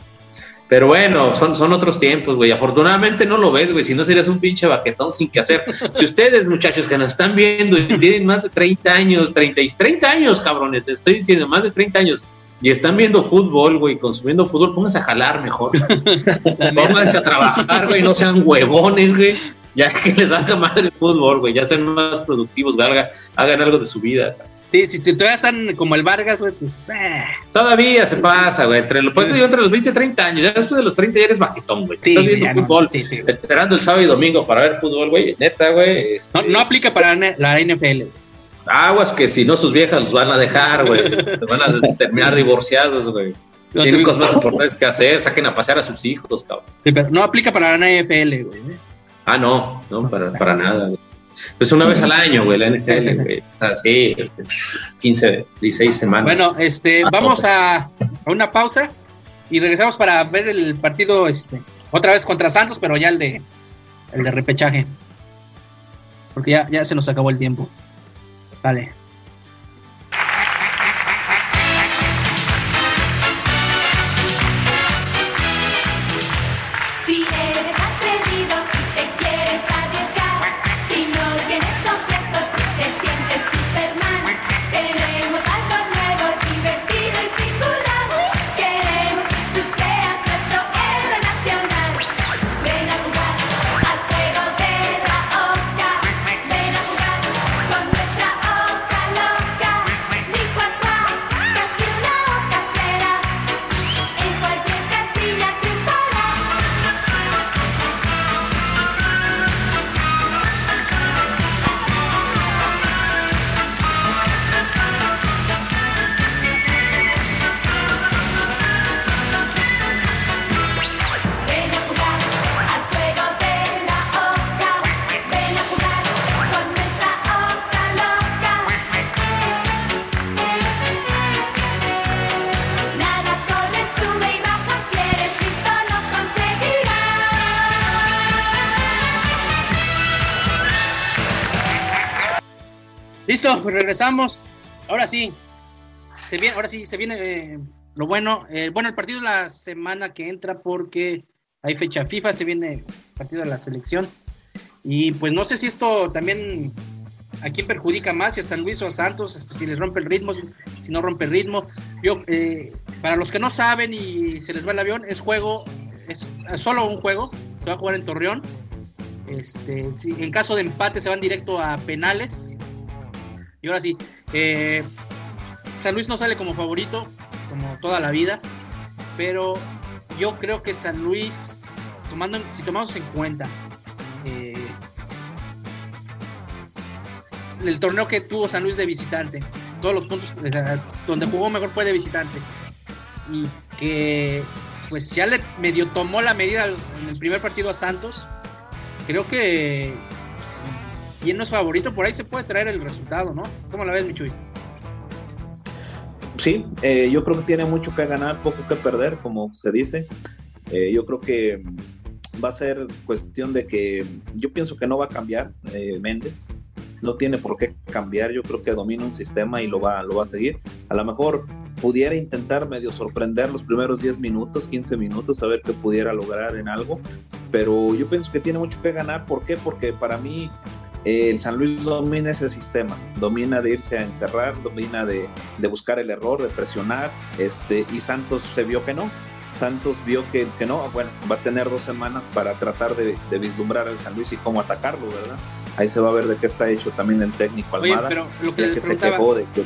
Pero bueno, son, son otros tiempos, güey. Afortunadamente no lo ves, güey. Si no serías un pinche baquetón sin que hacer. Si ustedes, muchachos, que nos están viendo y tienen más de 30 años, 30, y 30 años, cabrones, te estoy diciendo, más de 30 años, y están viendo fútbol, güey, consumiendo fútbol, pónganse a jalar mejor. Pónganse a trabajar, güey, no sean huevones, güey. ya que les haga madre el fútbol, güey, ya sean más productivos, hagan, hagan algo de su vida. Sí, si todavía están como el Vargas, güey, pues. Eh. Todavía se pasa, güey. Entre, pues, entre los 20 y 30 años. Ya después de los 30 ya eres baquetón, güey. Sí, Estás viendo fútbol, sí, sí, esperando el sábado y domingo para ver fútbol, güey. Neta, güey. Este, no, no, aplica para la NFL. Aguas que si no sus viejas los van a dejar, güey. se van a terminar divorciados, güey. Tienen cosas más importantes que hacer, saquen a pasear a sus hijos, cabrón. Sí, pero no aplica para la NFL, güey. Ah, no, no, para, para nada. Güey. Pues una vez al año, güey, la NFL, güey. Así, 15, 16 semanas. Bueno, este, vamos a, a, una pausa y regresamos para ver el partido, este, otra vez contra Santos, pero ya el de, el de repechaje. Porque ya, ya se nos acabó el tiempo. Vale. Listo, pues regresamos. Ahora sí, se viene, ahora sí, se viene eh, lo bueno. Eh, bueno, el partido es la semana que entra porque hay fecha FIFA, se viene el partido de la selección. Y pues no sé si esto también a quién perjudica más, si a San Luis o a Santos, este, si les rompe el ritmo, si, no rompe el ritmo. Yo, eh, para los que no saben y se les va el avión, es juego, es, solo un juego, se va a jugar en Torreón. Este, si, en caso de empate se van directo a penales y ahora sí, eh, San Luis no sale como favorito, como toda la vida, pero yo creo que San Luis, tomando, si tomamos en cuenta eh, el torneo que tuvo San Luis de visitante, todos los puntos donde jugó mejor fue de visitante, y que pues ya le medio tomó la medida en el primer partido a Santos, creo que quién no es favorito, por ahí se puede traer el resultado, ¿no? ¿Cómo la ves, Michuy? Sí, eh, yo creo que tiene mucho que ganar, poco que perder, como se dice. Eh, yo creo que va a ser cuestión de que yo pienso que no va a cambiar eh, Méndez, no tiene por qué cambiar, yo creo que domina un sistema y lo va, lo va a seguir. A lo mejor pudiera intentar medio sorprender los primeros 10 minutos, 15 minutos, a ver qué pudiera lograr en algo, pero yo pienso que tiene mucho que ganar, ¿por qué? Porque para mí el San Luis domina ese sistema, domina de irse a encerrar, domina de, buscar el error, de presionar, este, y Santos se vio que no. Santos vio que, no, bueno, va a tener dos semanas para tratar de, vislumbrar al San Luis y cómo atacarlo, ¿verdad? Ahí se va a ver de qué está hecho también el técnico Almada. Oye, pero lo que, se quejó de que,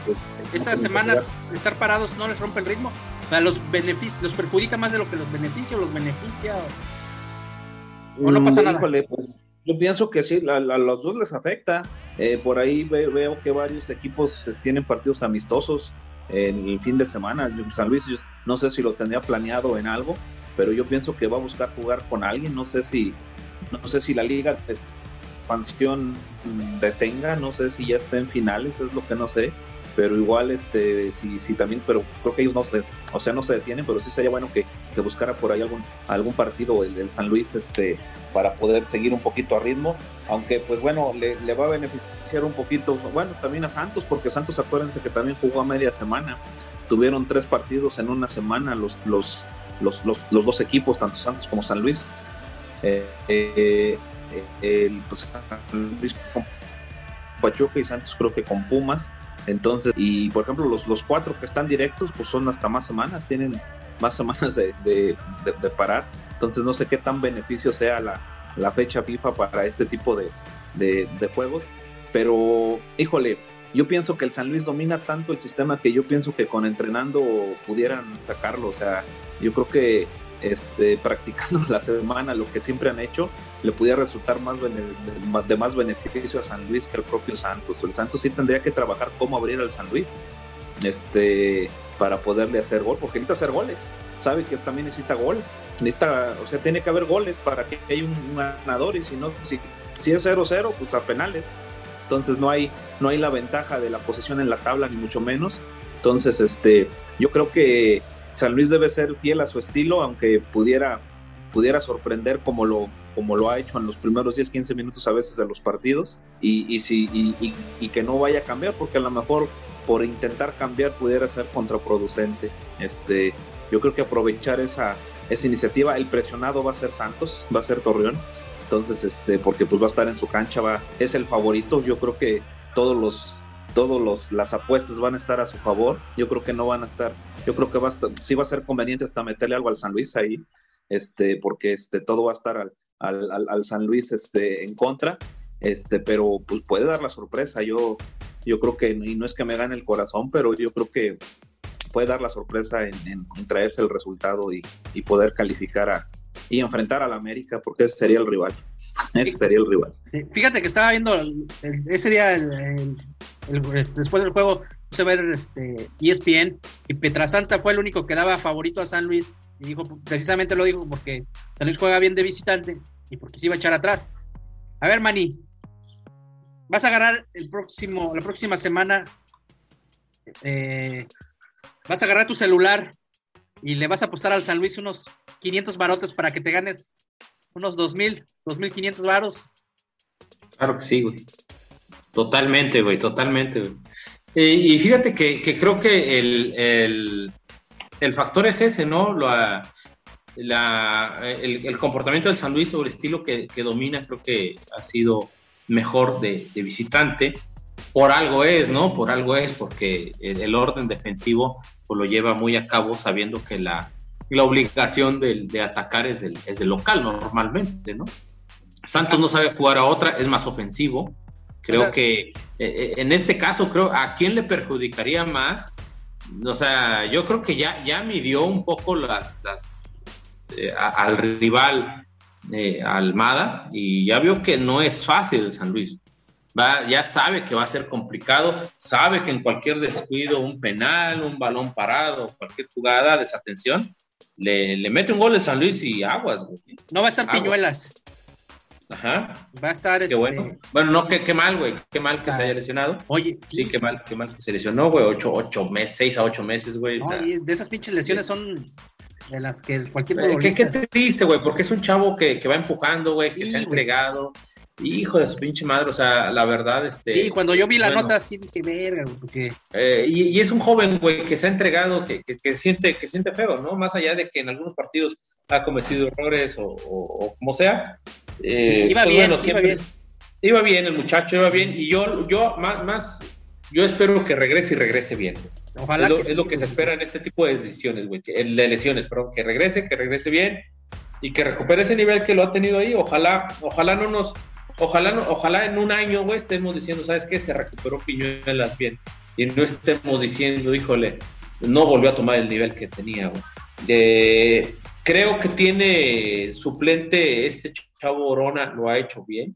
estas semanas estar parados no les rompe el ritmo, o sea, los los perjudica más de lo que los beneficia o los beneficia o, no pasa mm, nada. Pues, yo pienso que sí, a, los dos les afecta. Eh, por ahí veo que varios equipos tienen partidos amistosos en el fin de semana. San Luis, no sé si lo tendría planeado en algo, pero yo pienso que va a buscar jugar con alguien. No sé si, no sé si la liga de expansión detenga, no sé si ya está en finales, es lo que no sé pero igual este sí sí también pero creo que ellos no se o sea no se detienen pero sí sería bueno que, que buscara por ahí algún algún partido el, San Luis este para poder seguir un poquito a ritmo aunque pues bueno le, le, va a beneficiar un poquito bueno también a Santos porque Santos acuérdense que también jugó a media semana tuvieron tres partidos en una semana los los los, los, los dos equipos tanto Santos como San Luis. Eh, eh, el pues, San Luis con Pachuca y Santos creo que con Pumas entonces, y por ejemplo, los, los cuatro que están directos, pues son hasta más semanas, tienen más semanas de, de, parar. Entonces, no sé qué tan beneficio sea la, la fecha FIFA para este tipo de, de, juegos. Pero, híjole, yo pienso que el San Luis domina tanto el sistema que yo pienso que con entrenando pudieran sacarlo. O sea, yo creo que este, practicando la semana lo que siempre han hecho, le pudiera resultar más de más beneficio a San Luis que al propio Santos. El Santos sí tendría que trabajar cómo abrir al San Luis este, para poderle hacer gol, porque necesita hacer goles. Sabe que también necesita gol. Necesita, o sea, tiene que haber goles para que haya un, ganador y si no, si, es 0-0, pues a penales. Entonces no hay, no hay la ventaja de la posición en la tabla, ni mucho menos. Entonces, este, yo creo que San Luis debe ser fiel a su estilo, aunque pudiera, pudiera sorprender como lo, como lo ha hecho en los primeros 10, 15 minutos a veces de los partidos, y, y, si, y, que no vaya a cambiar, porque a lo mejor por intentar cambiar pudiera ser contraproducente. Este, yo creo que aprovechar esa, esa iniciativa, el presionado va a ser Santos, va a ser Torreón, entonces, este, porque pues va a estar en su cancha, va, es el favorito, yo creo que todos los todos los las apuestas van a estar a su favor. Yo creo que no van a estar, yo creo que va a estar, sí va a ser conveniente hasta meterle algo al San Luis ahí, este, porque este todo va a estar al, al, al, San Luis este en contra, este, pero pues puede dar la sorpresa. Yo, yo creo que, y no es que me gane el corazón, pero yo creo que puede dar la sorpresa en, traerse el resultado y, y poder calificar a, y enfrentar al América porque ese sería el rival. ese sería el rival. fíjate que estaba viendo ese día el, después del juego puse a ver este, ESPN y Petrasanta fue el único que daba favorito a San Luis y dijo, precisamente lo dijo porque San Luis juega bien de visitante y porque se iba a echar atrás. A ver, Mani, vas a agarrar el próximo, la próxima semana, eh, vas a agarrar tu celular y le vas a apostar al San Luis unos 500 barotes para que te ganes unos 2000, 2500 varos. Claro que sí, güey. Totalmente, güey, totalmente. y fíjate que, creo que el, factor es ese, ¿no? La, el, comportamiento del San Luis sobre el estilo que, domina creo que ha sido mejor de, visitante. Por algo es, ¿no? Por algo es, porque el, orden defensivo pues, lo lleva muy a cabo sabiendo que la, la obligación de, de atacar es del, es del local normalmente, ¿no? Santos no sabe jugar a otra, es más ofensivo. Creo que eh, eh, en este caso, creo, ¿a quién le perjudicaría más? O sea, yo creo que ya, ya midió un poco las, las eh, al rival Almada y ya vio que no es fácil el San Luis. Va, ya sabe que va a ser complicado, sabe que en cualquier descuido, un penal, un balón parado, cualquier jugada, desatención, le, le mete un gol de San Luis y aguas, No va a estar Piñuelas. Ajá. Va a estar. Qué este... bueno. Bueno, no, qué, qué mal, güey. Qué mal que se haya lesionado. Oye. Sí, qué mal, qué mal que se lesionó, güey. Ocho, ocho meses, seis a ocho meses, güey. de esas pinches lesiones son de las que cualquier eh, Qué, qué triste, güey, porque es un chavo que, que va empujando, güey, que se ha entregado. Hijo de su pinche madre, o sea, la verdad, este. Sí, cuando yo vi la nota, así dije, verga, porque. Eh, y, y, es un joven, güey, que se ha entregado, que, que, que, siente, que siente feo, ¿no? Más allá de que en algunos partidos ha cometido errores o, o, como sea. Eh, iba, pues, bien, iba bien, iba bien. el muchacho, iba bien. Y yo, yo más, más, yo espero que regrese y regrese bien. Ojalá. Es lo, es lo que se espera en este tipo de decisiones, güey, de lesiones, pero que regrese, que regrese bien y que recupere ese nivel que lo ha tenido ahí. Ojalá, ojalá no nos, ojalá, no, ojalá en un año, güey, estemos diciendo, ¿sabes qué? Se recuperó Piñuelas bien. Y no estemos diciendo, híjole, no volvió a tomar el nivel que tenía, güey. De, Creo que tiene suplente este chavo Orona, lo ha hecho bien.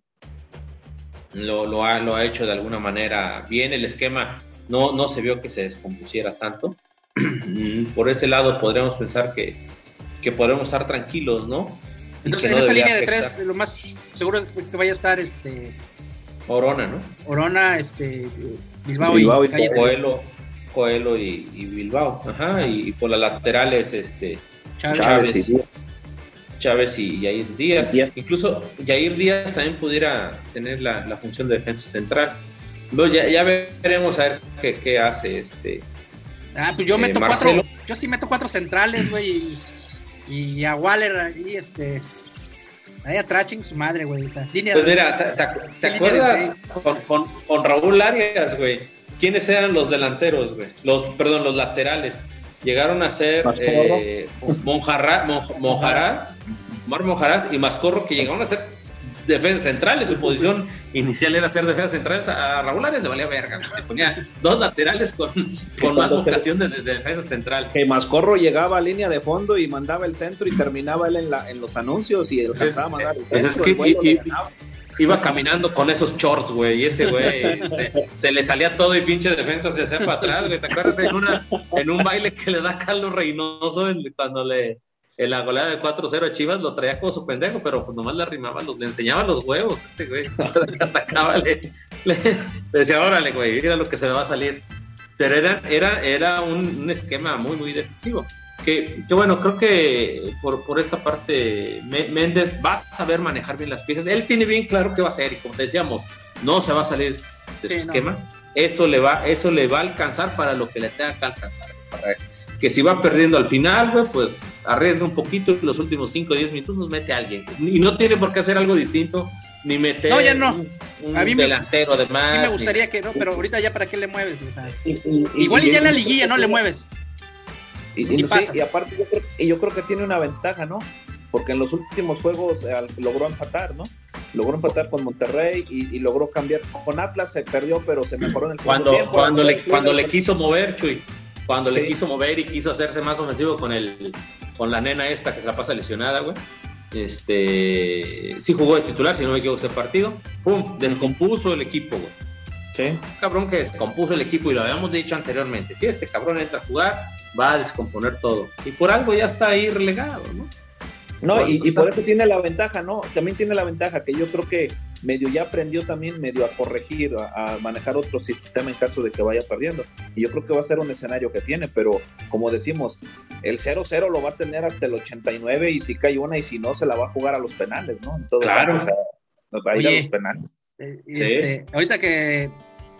Lo, lo, ha, lo ha hecho de alguna manera bien. El esquema no, no se vio que se descompusiera tanto. Por ese lado podríamos pensar que, que podremos estar tranquilos, ¿no? Entonces, en esa línea de tres, lo más seguro es que vaya a estar este. Orona, ¿no? Orona, este. Bilbao, Bilbao y, Coelho, Coelho y, y, Bilbao. Ajá, y por las laterales, este. Chávez, Chávez, y Yair Díaz. Incluso Yair Díaz también pudiera tener la, función de defensa central. ya, ya, veremos a ver qué, hace este. Ah, pues yo meto eh, cuatro. Yo sí meto cuatro centrales, güey. Y, a Waller ahí, este. Ahí atrás, su madre, güey. Pues mira, ¿te, acuerdas con, con, Raúl Arias, güey? ¿Quiénes eran los delanteros, güey? Los, perdón, los laterales llegaron a ser eh, Monjarra, Monjarás, Mar Monjarás y Mascorro, que llegaron a ser defensa central, su posición inicial era ser defensa central, a Raúl Arias le valía verga, le ponía dos laterales con, con más vocación de, defensa central. Que Mascorro llegaba a línea de fondo y mandaba el centro y terminaba él en, la, en los anuncios y alcanzaba a mandar el pues centro. Es que, iba caminando con esos shorts, güey, y ese güey se, le salía todo y pinche defensa se hacía para atrás, güey. ¿Te acuerdas en, una, en un baile que le da Carlos Reynoso cuando le en la goleada de 4-0 a Chivas lo traía como su pendejo, pero pues nomás le arrimaba, los, le enseñaba los huevos este güey. atacaba, le, decía, órale, güey, mira lo que se me va a salir. Pero era, era, era un, esquema muy, muy defensivo. Que, que, bueno, creo que por, por esta parte Méndez va a saber manejar bien las piezas. Él tiene bien claro qué va a hacer y como te decíamos, no se va a salir de su esquema. Eso le, va, eso le va a alcanzar para lo que le tenga que alcanzar. Para que si va perdiendo al final, güey, pues arriesga un poquito y los últimos 5 o 10 minutos nos mete a alguien. Y no tiene por qué hacer algo distinto, ni meter no, ya no. un, a mí delantero además. A mí me gustaría que no, pero ahorita ya para qué le mueves. Igual y, ya en la liguilla no le mueves. Y, y, aparte yo creo, y yo creo que tiene una ventaja, ¿no? Porque en los últimos juegos eh, logró empatar, ¿no? Logró empatar con Monterrey y, logró cambiar. Con Atlas se perdió, pero se mejoró en el segundo cuando, Cuando, le, cuando le quiso mover, Chuy, cuando le quiso mover y quiso hacerse más ofensivo con el con la nena esta que se la pasa lesionada, güey. Este, sí jugó de titular, si no me equivoco, ese partido. ¡Pum! Descompuso el equipo, güey. Sí. Cabrón que descompuso el equipo y lo habíamos dicho anteriormente. Si este cabrón entra a jugar, va a descomponer todo. Y por algo ya está ahí relegado, ¿no? No, y, por eso tiene la ventaja, ¿no? También tiene la ventaja que yo creo que medio ya aprendió también medio a corregir, a, manejar otro sistema en caso de que vaya perdiendo. Y yo creo que va a ser un escenario que tiene, pero como decimos, el 0-0 lo va a tener hasta el 89 y si cae una y si no se la va a jugar a los penales, ¿no? claro. va a ir a los penales. Eh, este, ahorita que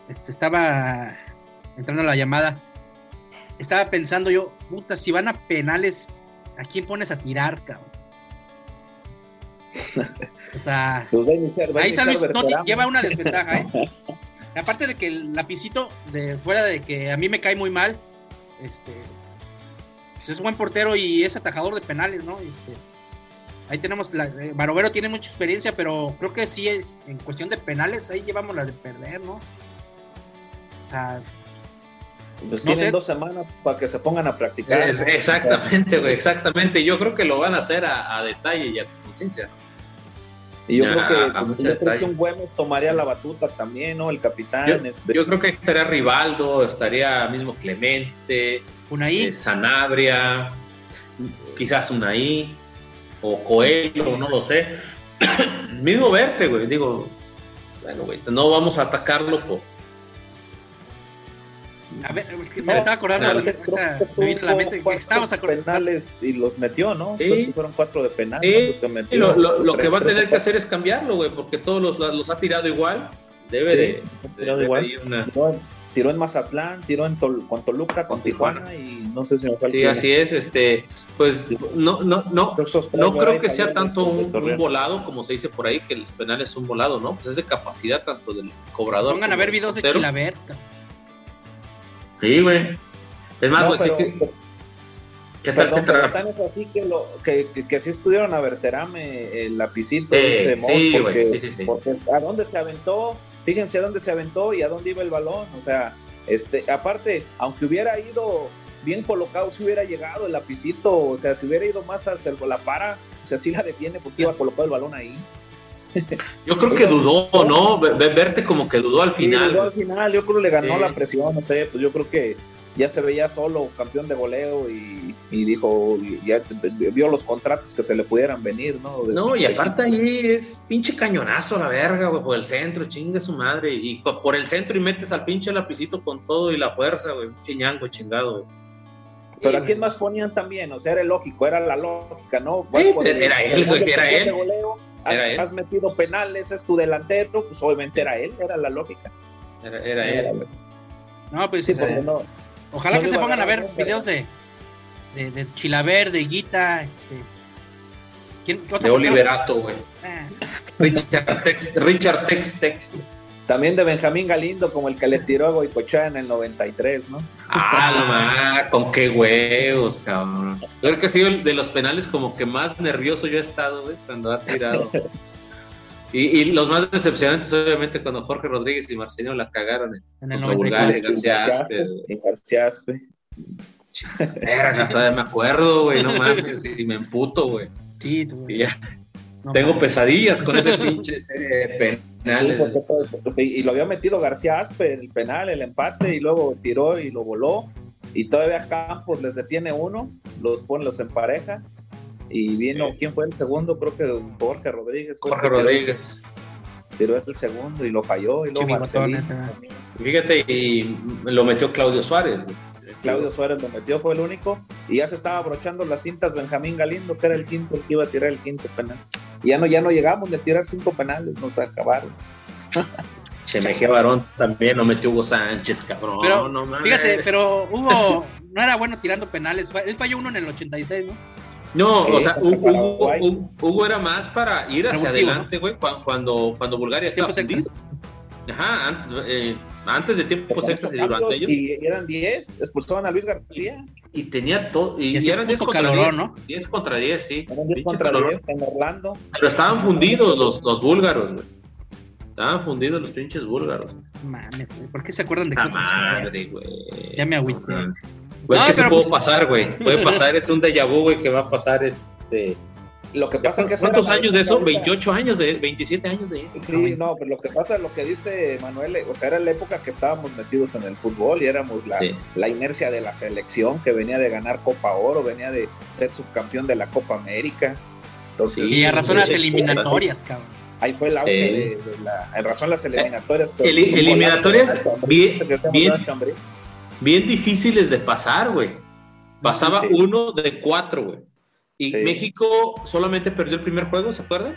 este, estaba entrando la llamada, estaba pensando yo, puta, si van a penales, ¿a quién pones a tirar, cabrón? O sea, pues ahí San Luis lleva una desventaja, ¿eh? Aparte de que el lapicito, de fuera de que a mí me cae muy mal, este, pues es buen portero y es atajador de penales, ¿no? Este, ahí tenemos, la, eh, Barovero tiene mucha experiencia, pero creo que sí es, en cuestión de penales, ahí llevamos la de perder, ¿no? O sea, pues tienen dos semanas para que se pongan a practicar. Exactamente, güey, exactamente. Yo creo que lo van a hacer a, a detalle y a conciencia, ¿no? Y yo creo que, creo que un Güemes tomaría la batuta también, ¿no? El capitán. Yo, este... yo creo que estaría Rivaldo, estaría mismo Clemente, Unaí. Eh, Sanabria, quizás Unaí, o Coelho, no lo sé. mismo verte, güey. Digo, bueno, güey, no vamos a atacarlo por a ver, me estaba acordando, me vino a la mente que estábamos acordando. penales y los metió, ¿no? Sí. Fueron cuatro de penales. que metió, lo, lo, que va a tener que hacer es cambiarlo, güey, porque todos los, los ha tirado igual. Debe de, de, igual. Una... Tiró, en Mazatlán, tiró en con Toluca, con, Tijuana, y no sé si me falta. Sí, así es, este, pues no, no, no, no creo que sea tanto un, un, volado como se dice por ahí, que los penales son volado, ¿no? Pues es de capacidad tanto del cobrador. Se pongan a ver videos de Chilaver. Sí, güey. Es más, güey, ¿qué, tal? Perdón, pero es así que, lo, que, que, sí estuvieron a verterame el lapicito de sí, porque, porque, a dónde se aventó, fíjense a dónde se aventó y a dónde iba el balón, o sea, este, aparte, aunque hubiera ido bien colocado, si hubiera llegado el lapicito, o sea, si hubiera ido más hacia la para, o sea, sí la detiene porque iba colocado el balón ahí. Yo creo que dudó, ¿no? Verte como que dudó al final. dudó al final, yo creo que le ganó la presión, no sé, pues yo creo que ya se veía solo campeón de goleo y, dijo, ya vio los contratos que se le pudieran venir, ¿no? no, y aparte ahí es pinche cañonazo la verga, güey, por el centro, chingue su madre, y por el centro y metes al pinche lapicito con todo y la fuerza, güey, chiñango, chingado, Pero a quién más ponían también, o sea, era lógico, era la lógica, ¿no? era él, güey, era él has, metido penales, es tu delantero, pues obviamente era él, era la lógica. Era, él. No, pues eh, ojalá que se pongan a ver videos de, de, de Chilaver, de Guita, este. ¿quién, de Oliverato, güey. Ah, Richard Tex, Richard Tex Tex. También de Benjamín Galindo, como el que le tiró a Goicochea en el 93, ¿no? Ah, no, con qué huevos, cabrón. Creo que ha sido de los penales como que más nervioso yo he estado, güey, cuando ha tirado. Y, los más decepcionantes, obviamente, cuando Jorge Rodríguez y Marcelino la cagaron en, el Bulgaria, García Aspe. García Aspe. todavía me acuerdo, güey, no mames, y me emputo, güey. Sí, tú. Y ya. Tengo pesadillas con ese pinche penal. Y lo había metido García Aspe, el penal, el empate, y luego tiró y lo voló. Y todavía Campos les detiene uno, los pone, los empareja y vino, ¿quién fue el segundo? Creo que Jorge Rodríguez. Jorge Rodríguez. Tiró el segundo y lo falló y luego Fíjate, y lo metió Claudio Suárez. Claudio Suárez lo metió, fue el único. Y ya se estaba abrochando las cintas Benjamín Galindo, que era el quinto, el que iba a tirar el quinto penal. Y ya no, ya no llegamos de tirar cinco penales, nos acabaron. Chemeje Barón también lo metió Hugo Sánchez, cabrón. Pero, no, fíjate, pero Hugo no era bueno tirando penales. Él falló uno en el 86, ¿no? No, o sea, Hugo, era más para ir hacia adelante, güey, cuando, cuando Bulgaria estaba. extras? Ajá, antes, eh, antes de tiempos extras y durante ellos. Y eran 10, expulsaban a Luis García. Y tenía todo. Y, eran 10 contra 10, ¿no? 10 contra 10, sí. Eran 10 contra 10 en Orlando. Pero estaban fundidos los, los búlgaros, güey. Estaban fundidos los pinches búlgaros. Mames, ¿por qué se acuerdan de cosas madre, güey. Ya me agüité. Pues no, que pero puede pues, pasar, güey. Puede pasar, es un déjà vu, güey, que va a pasar este. Lo que pasa es que ¿Cuántos años de eso? 28 años de 27 años de eso. Sí, no, pero lo que pasa, lo que dice Manuel, o sea, era la época que estábamos metidos en el fútbol y éramos la, la inercia de la selección que venía de ganar Copa Oro, venía de ser subcampeón de la Copa América. Entonces, sí, a razón de las eliminatorias, cabrón. Ahí fue el auge de, la. En razón las eliminatorias. eliminatorias bien, bien, bien difíciles de pasar, güey. Pasaba uno de cuatro, güey. Y México solamente perdió el primer juego, ¿se acuerdan?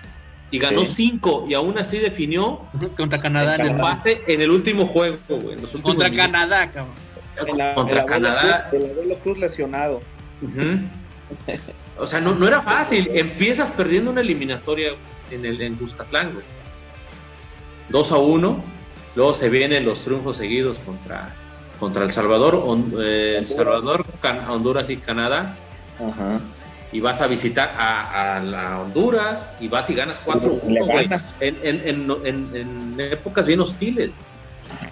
Y ganó cinco, y aún así definió contra Canadá el pase en el último juego, güey. Contra Canadá, cabrón. contra Canadá. el abuelo Cruz lesionado. o sea, no, no era fácil. Empiezas perdiendo una eliminatoria en el en Cuscatlán, güey. 2 a 1. Luego se vienen los triunfos seguidos contra contra El Salvador, eh, El Salvador, Honduras y Canadá. Y vas a visitar a, Honduras y vas y ganas cuatro en, épocas bien hostiles.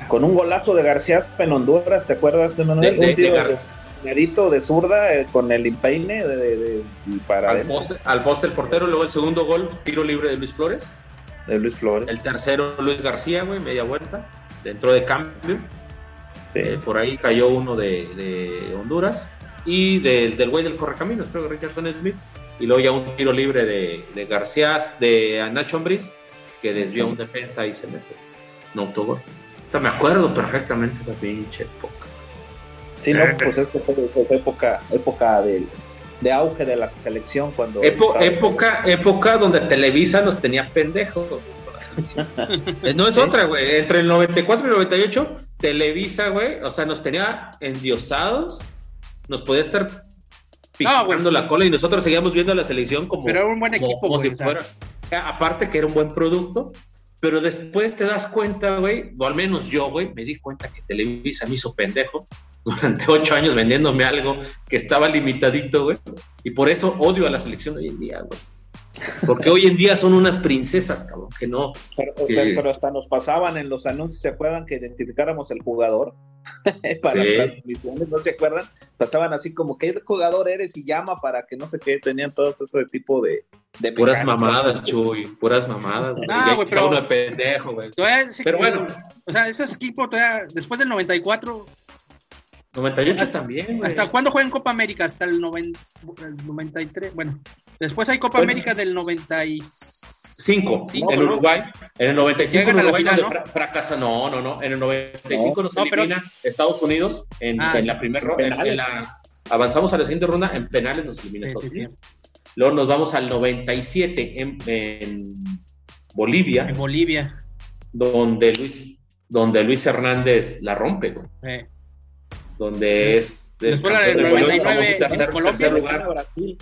Con un golazo de García en Honduras, ¿te acuerdas, De, un tiro de, de zurda eh, con el empeine de, para al poste, al poste el portero, luego el segundo gol, tiro libre de Luis Flores. De Luis Flores. El tercero, Luis García, güey, media vuelta, dentro de cambio. Este, por ahí cayó uno de, Honduras y del güey del Correcaminos, creo que Richardson Smith. Y luego ya un tiro libre de, García, de Nacho Ambriz, que desvió un defensa y se mete. No autogol. me acuerdo perfectamente de esa pinche época. Sí, no, eh, pues es que fue, época, época de, de auge de la selección cuando... época, época donde Televisa nos tenía pendejos. No es otra, güey. Entre el 94 y el 98, Televisa, güey, o sea, nos tenía endiosados, nos podía estar picando la cola y nosotros seguíamos viendo la selección como. Pero era un buen equipo, como, si fuera. Aparte que era un buen producto, pero después te das cuenta, güey, o al menos yo, güey, me di cuenta que Televisa me hizo pendejo durante ocho años vendiéndome algo que estaba limitadito, güey, y por eso odio a la selección hoy en día, güey. Porque hoy en día son unas princesas, cabrón, que no. Pero, hasta nos pasaban en los anuncios, ¿se acuerdan que identificáramos el jugador? para las transmisiones, ¿no se acuerdan? Pasaban así como, ¿qué jugador eres? Y llama para que no sé qué, tenían todo ese tipo de. de puras mamadas, Chuy, puras mamadas. Ah, güey, pero. pendejo, güey. Pero bueno. O sea, esos equipos, todavía, después del 94. 98 también, güey. ¿Hasta cuándo juegan Copa América? Hasta el, el 93. Bueno, Después hay Copa América del 95 en Uruguay. En el 95 en Uruguay ¿no? fracasa. No, no, no. En el 95 nos elimina Estados Unidos en, ah, la primera ronda. Avanzamos a la siguiente ronda. En penales nos elimina Estados Unidos. Luego nos vamos al 97 en, en Bolivia. En Bolivia. Donde Luis, donde Luis Hernández la rompe. Donde es. Después la del 99 en Colombia. Lugar. Brasil.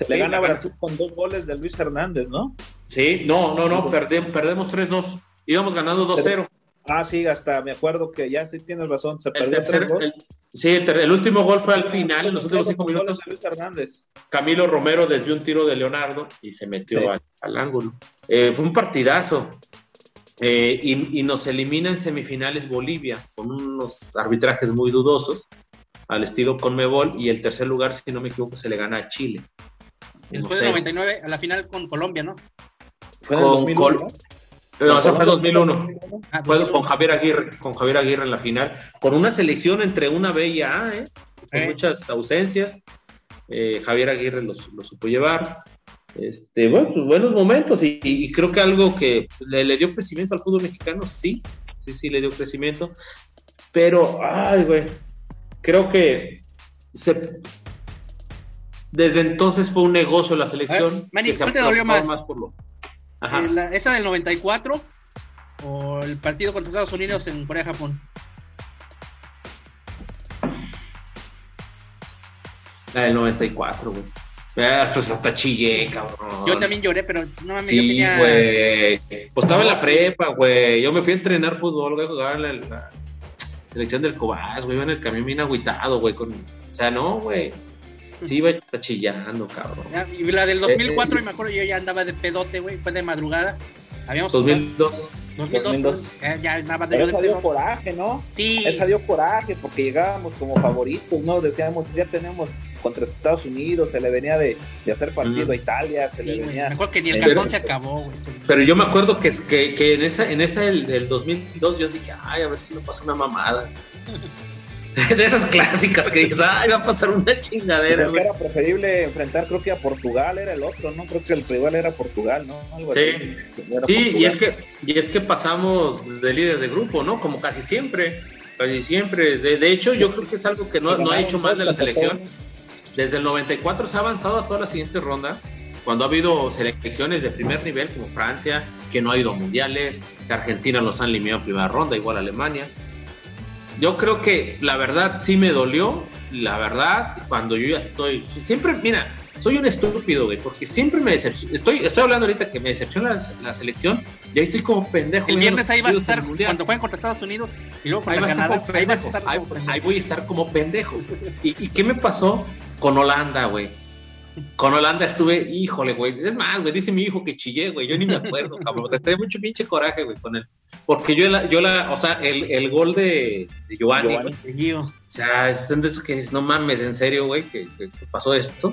Se le gana a Brasil con dos goles de Luis Hernández, ¿no? Sí, no, no, no, perdemos 3-2. Íbamos ganando 2-0. Ah, sí, hasta me acuerdo que ya sí tienes razón, se perdió 3 el, Sí, el, último gol fue al final, en los últimos cinco minutos. Camilo Romero desvió un tiro de Leonardo y se metió al, ángulo. Eh, fue un partidazo. Eh, y, nos elimina en semifinales Bolivia con unos arbitrajes muy dudosos al estilo Conmebol y el tercer lugar, si no me equivoco, se le gana a Chile. Después del 99, a la final con Colombia, ¿no? Fue en 2001, ¿no? eso fue 2001. Ah, fue con Javier Aguirre, con Javier Aguirre en la final, con una selección entre una B y A, ¿eh? con muchas ausencias. Eh, Javier Aguirre lo, supo llevar. Este, bueno, pues, buenos momentos y, creo que algo que le, dio crecimiento al fútbol mexicano, sí, sí, sí, le dio crecimiento. Pero, ay, güey, creo que desde entonces fue un negocio la selección. ¿cuál te dolió más? ¿Esa del 94 o el partido contra Estados Unidos en Corea-Japón? La del 94, güey. Pues hasta chillé, cabrón. Yo también lloré, pero no mames, sí, yo tenía. güey. Pues estaba en la prepa, güey. Yo me fui a entrenar fútbol, güey, jugar en la, selección del Cobás, güey. Iba en el camión bien agüitado, güey. Con... O sea, no, güey. Sí, iba chillando, cabrón. Y la del 2004, eh, eh. me acuerdo, yo ya andaba de pedote, güey. Fue de madrugada. Habíamos 2002. 2002. ya andaba de Pero esa dio coraje, ¿no? Sí. Esa dio coraje porque llegábamos como favoritos, ¿no? Decíamos, ya tenemos contra Estados Unidos, se le venía de, de hacer partido a Italia, se le venía. Me acuerdo que ni el cajón se acabó, güey. Pero yo me acuerdo que, que, que en esa, en esa del, del 2002 yo dije, ay, a ver si no pasa una mamada. de esas clásicas que dices, ay, va a pasar una chingadera. Es que era preferible enfrentar, creo que a Portugal era el otro, ¿no? Creo que el rival era Portugal, ¿no? Algo sí, así. sí y, es que, y es que pasamos de líder de grupo, ¿no? Como casi siempre, casi siempre. De, de hecho, yo creo que es algo que no, no ha hecho más de la selección. Desde el 94 se ha avanzado a toda la siguiente ronda, cuando ha habido selecciones de primer nivel como Francia, que no ha ido a mundiales, que Argentina los han eliminado en primera ronda, igual Alemania yo creo que la verdad sí me dolió, la verdad, cuando yo ya estoy, siempre, mira, soy un estúpido, güey, porque siempre me decepciona, estoy, estoy hablando ahorita que me decepciona la, selección y ahí estoy como pendejo. El viernes ahí vas a estar, cuando jueguen contra Estados Unidos y luego contra Canadá, ahí vas a estar ahí, voy a estar como pendejo. ¿Y, ¿Y qué me pasó con Holanda, güey? Con Holanda estuve, híjole, güey. Es más, güey, dice mi hijo que chillé, güey. Yo ni me acuerdo, cabrón. Te tengo mucho pinche coraje, güey, con él. Porque yo, la, yo la, o sea, el, el gol de, de Giovanni, o sea, es de eso que no mames, en serio, güey, que, pasó esto.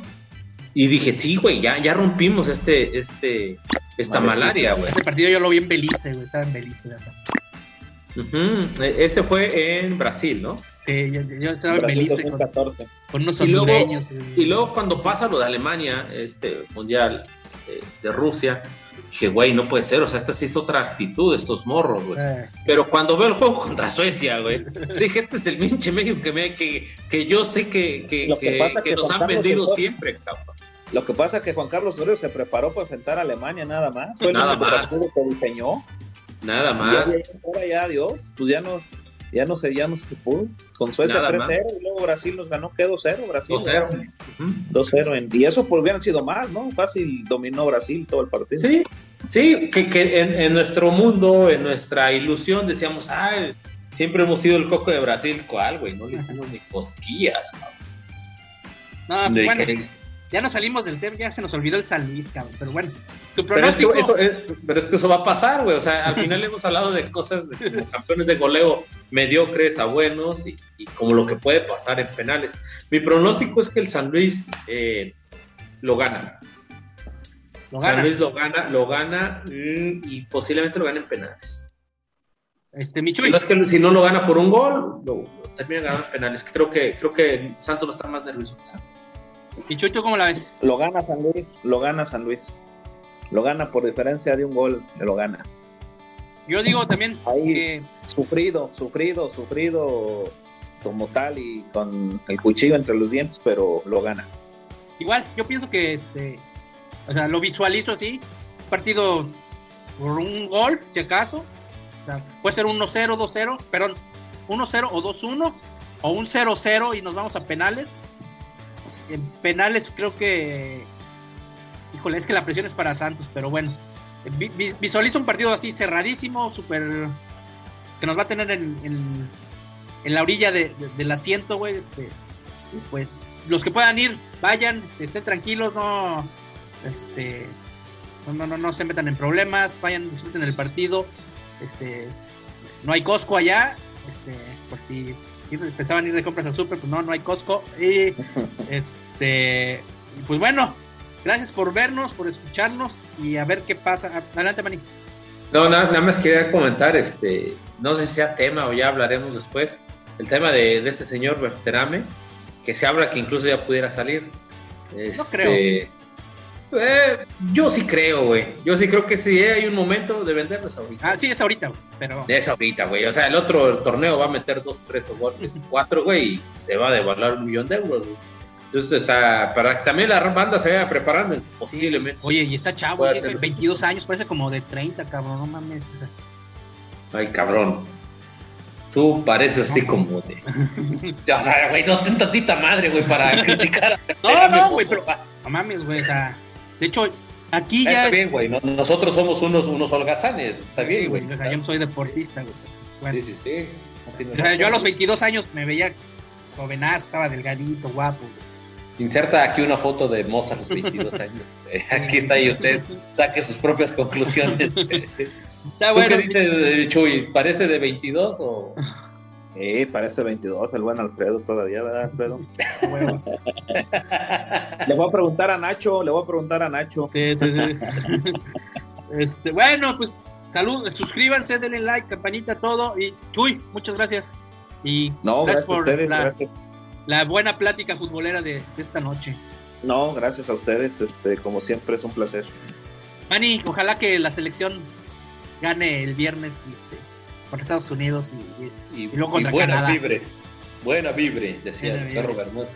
Y dije, sí, güey, ya, ya rompimos este, este, esta malaria, güey. Ese partido yo lo vi en Belice, güey, estaba en Belice. E, ese fue en Brasil, ¿no? Sí, yo, estaba en Belice con, unos y luego, y luego cuando pasa lo de Alemania, este mundial eh, de Rusia, dije, güey, no puede ser, o sea, esta sí es otra actitud de estos morros, güey. Eh. Pero cuando veo el juego contra Suecia, güey, dije, este es el pinche México que, me, que, que yo sé que, que, que, nos han vendido siempre, cabrón. Lo que pasa es que Juan Carlos Osorio se preparó para enfrentar a Alemania nada más. Fue nada más. que diseñó. Nada más. Ya, ya, adiós, pues ya no, ya no sé, ya no se pudo. Con Suecia 3-0 y luego Brasil nos ganó, ¿qué 2-0? Brasil 2-0. 2-0. Y eso pues hubieran sido más, ¿no? Fácil dominó Brasil todo el partido. Sí, sí, que, que en, en, nuestro mundo, en nuestra ilusión decíamos, ah, siempre hemos sido el coco de Brasil. ¿Cuál, güey? No le hicimos ni cosquillas, No, de bueno, que, ya nos salimos del tema, ya se nos olvidó el San Luis, cabrón. Pero bueno, tu pronóstico. Pero es que eso, pero es que eso va a pasar, güey. O sea, al final hemos hablado de cosas de, como campeones de goleo mediocres a buenos y, como lo que puede pasar en penales. Mi pronóstico es que el San Luis eh, lo gana. Lo San Luis lo gana, lo gana mm, y posiblemente lo gane en penales. Este, Michuy. No es que si no lo gana por un gol, lo, termina ganando en penales. Creo que, creo que Santos no está más nervioso que Santos. ¿Y Chucho cómo la ves? Lo gana San Luis, lo gana San Luis. Lo gana por diferencia de un gol, lo gana. Yo digo también Ahí, sufrido, sufrido, sufrido como tal y con el cuchillo entre los dientes, pero lo gana. Igual, yo pienso que este, o sea, lo visualizo así, partido por un gol, si acaso. puede ser 1-0, 2-0, perdón, 1-0 o 2-1, o un 0-0 y nos vamos a penales en penales creo que. Híjole, es que la presión es para Santos, pero bueno. Visualizo un partido así cerradísimo, súper. que nos va a tener en, la orilla de, del asiento, güey. Este, pues los que puedan ir, vayan, este, estén tranquilos, no, este, no, no, no, se metan en problemas, vayan, disfruten el partido. Este, no hay Costco allá, este, por si pensaban ir de compras al super, pues no, no hay Costco. Y este, pues bueno, gracias por vernos, por escucharnos y a ver qué pasa. Adelante, Mani. No, nada, más quería comentar, este, no sé si sea tema o ya hablaremos después, el tema de, de este señor Berterame, que se habla que incluso ya pudiera salir. no creo. Eh, yo sí creo, güey. Yo sí creo que sí hay un momento de venderlos ahorita. Ah, sí, es ahorita, pero. Es ahorita, güey. O sea, el otro torneo va a meter dos, tres o cuatro, güey, y se va a devaluar un millón de euros, güey. Entonces, o sea, para que también la banda se vaya preparando, posiblemente. Oye, y está chavo, 22 años, parece como de 30, cabrón, no mames. Ay, cabrón. Tú pareces así como de. o sea, güey, no ten tantita madre, güey, para criticar. no, no, güey, pero. No mames, güey, o sea. De hecho, aquí ya. Está bien, güey. Nosotros somos unos, unos holgazanes. Está bien, güey. O sea, yo soy deportista, güey. Bueno. Sí, sí, sí. O sea, yo a los 22 años me veía jovenazo, estaba delgadito, guapo. Inserta aquí una foto de Moza a los 22 años. Aquí está y usted saque sus propias conclusiones. Está bueno. ¿Qué dice Chuy? ¿Parece de 22 o.? Eh, parece 22, el buen Alfredo todavía, ¿verdad, Alfredo? le voy a preguntar a Nacho, le voy a preguntar a Nacho. Sí, sí, sí. este, bueno, pues salud, suscríbanse, denle like, campanita, todo. Y Chuy, muchas gracias. Y no, gracias, por la, la, buena plática futbolera de, esta noche. No, gracias a ustedes, este, como siempre es un placer. Manny, ojalá que la selección gane el viernes este, contra Estados Unidos y, y, luego contra buena Canadá. Vibre, buena vibre, decía el perro Bermúdez.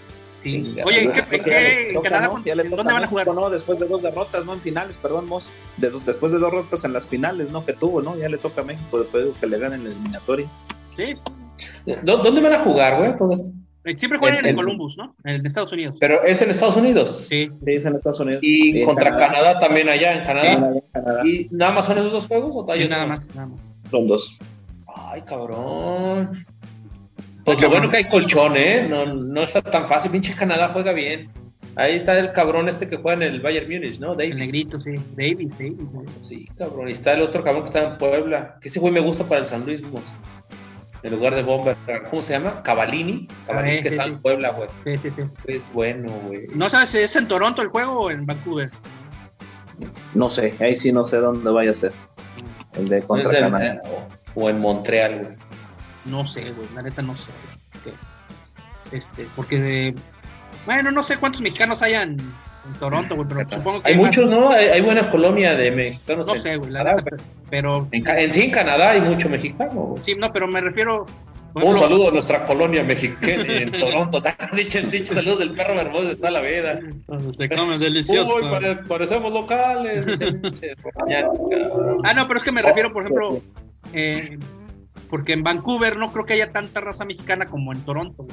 Sí. Oye, ¿en, qué, qué, en Canadá? ¿Dónde van a jugar? No, después de dos derrotas, no en finales, perdón, Mos. después de dos derrotas en las finales, ¿no? Que tuvo, ¿no? Ya le toca a México después de que le ganen el eliminatorio. Sí. ¿Dónde van a jugar, güey, todo esto? Eh, siempre juegan en, Columbus, ¿no? En Estados Unidos. Pero es en Estados Unidos. Sí. Sí, es en Estados Unidos. Y contra Canadá. también allá en Canadá. ¿Y nada más son esos dos juegos o sí, nada más, nada más. Son dos. Ay, cabrón. Pues lo bueno que hay colchón, ¿eh? No, no está tan fácil. Pinche Canadá juega bien. Ahí está el cabrón este que juega en el Bayern Munich, ¿no? Davis. El negrito, sí. Davis, Davis. Sí, cabrón. Y está el otro cabrón que está en Puebla. Que ese güey me gusta para el San Luis, En lugar de Bomber. ¿Cómo se llama? Cavalini. Cavalini ah, que está en Puebla, güey. Sí, sí, sí. Es bueno, güey. ¿No sabes si es en Toronto el juego o en Vancouver? No sé. Ahí sí no sé dónde vaya a ser. El de contra Canadá. O en Montreal, güey. No sé, güey, la neta no sé. Este, porque, bueno, no sé cuántos mexicanos hayan en Toronto, güey, pero supongo que hay, muchos, ¿no? Hay, buena colonia de mexicanos. No sé, güey, la neta, pero... En, sí, en Canadá hay mucho mexicano, güey. Sí, no, pero me refiero... Un saludo a nuestra colonia mexicana en Toronto. dicho, dicho saludo del perro hermoso de toda la vida. Se comen delicioso. Uy, parecemos locales. ah, no, pero es que me refiero, por ejemplo, eh, porque en Vancouver no creo que haya tanta raza mexicana como en Toronto.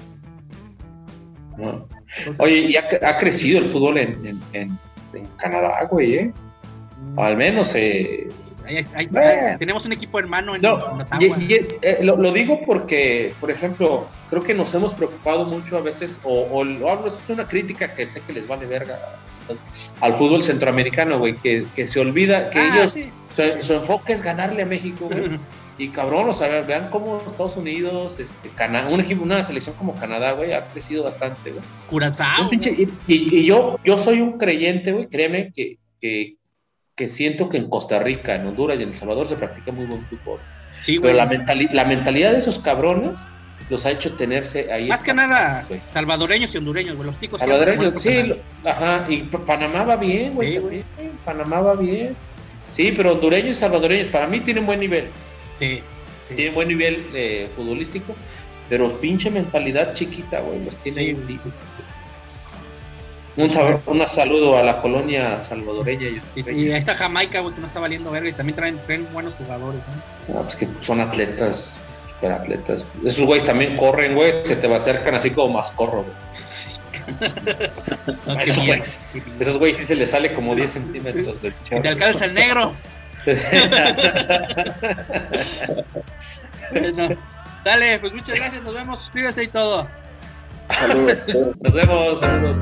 Oye, y ha, crecido el fútbol en, Canadá, güey, ¿eh? Al menos. Eh, tenemos un equipo hermano en, no, eh, lo, digo porque, por ejemplo, creo que nos hemos preocupado mucho a veces, o, lo hablo, es una crítica que sé que les vale verga al fútbol centroamericano, güey, que, se olvida que ah, ellos, su, su, enfoque es ganarle a México, güey. Y cabrón, o sea, vean cómo Estados Unidos, este, un equipo, una selección como Canadá, güey, ha crecido bastante, güey. Curazao. Y, yo, yo soy un creyente, güey, créeme que, que, que, siento que en Costa Rica, en Honduras y en El Salvador se practica muy buen fútbol. Sí, Pero la, la mentalidad de esos cabrones los ha hecho tenerse ahí. Más que nada, salvadoreños y hondureños, güey, los picos. Salvadoreños, sí, ajá, y Panamá va bien, güey, Panamá va bien. Sí, pero hondureños y salvadoreños para mí tienen buen nivel. Tiene buen nivel eh, futbolístico, pero pinche mentalidad chiquita, güey, los tiene un, un, saludo a la colonia salvadoreña. Y, y a esta Jamaica, güey, que no está valiendo verga y también traen, buenos jugadores. ¿no? pues que son atletas, super atletas. Esos güeyes también corren, güey, se te va acercan así como más corro, esos, güeyes, sí se les sale como 10 centímetros del Si te alcanza el negro. Dale, pues muchas gracias, nos vemos, suscríbase y todo. Saludos. Nos vemos, saludos.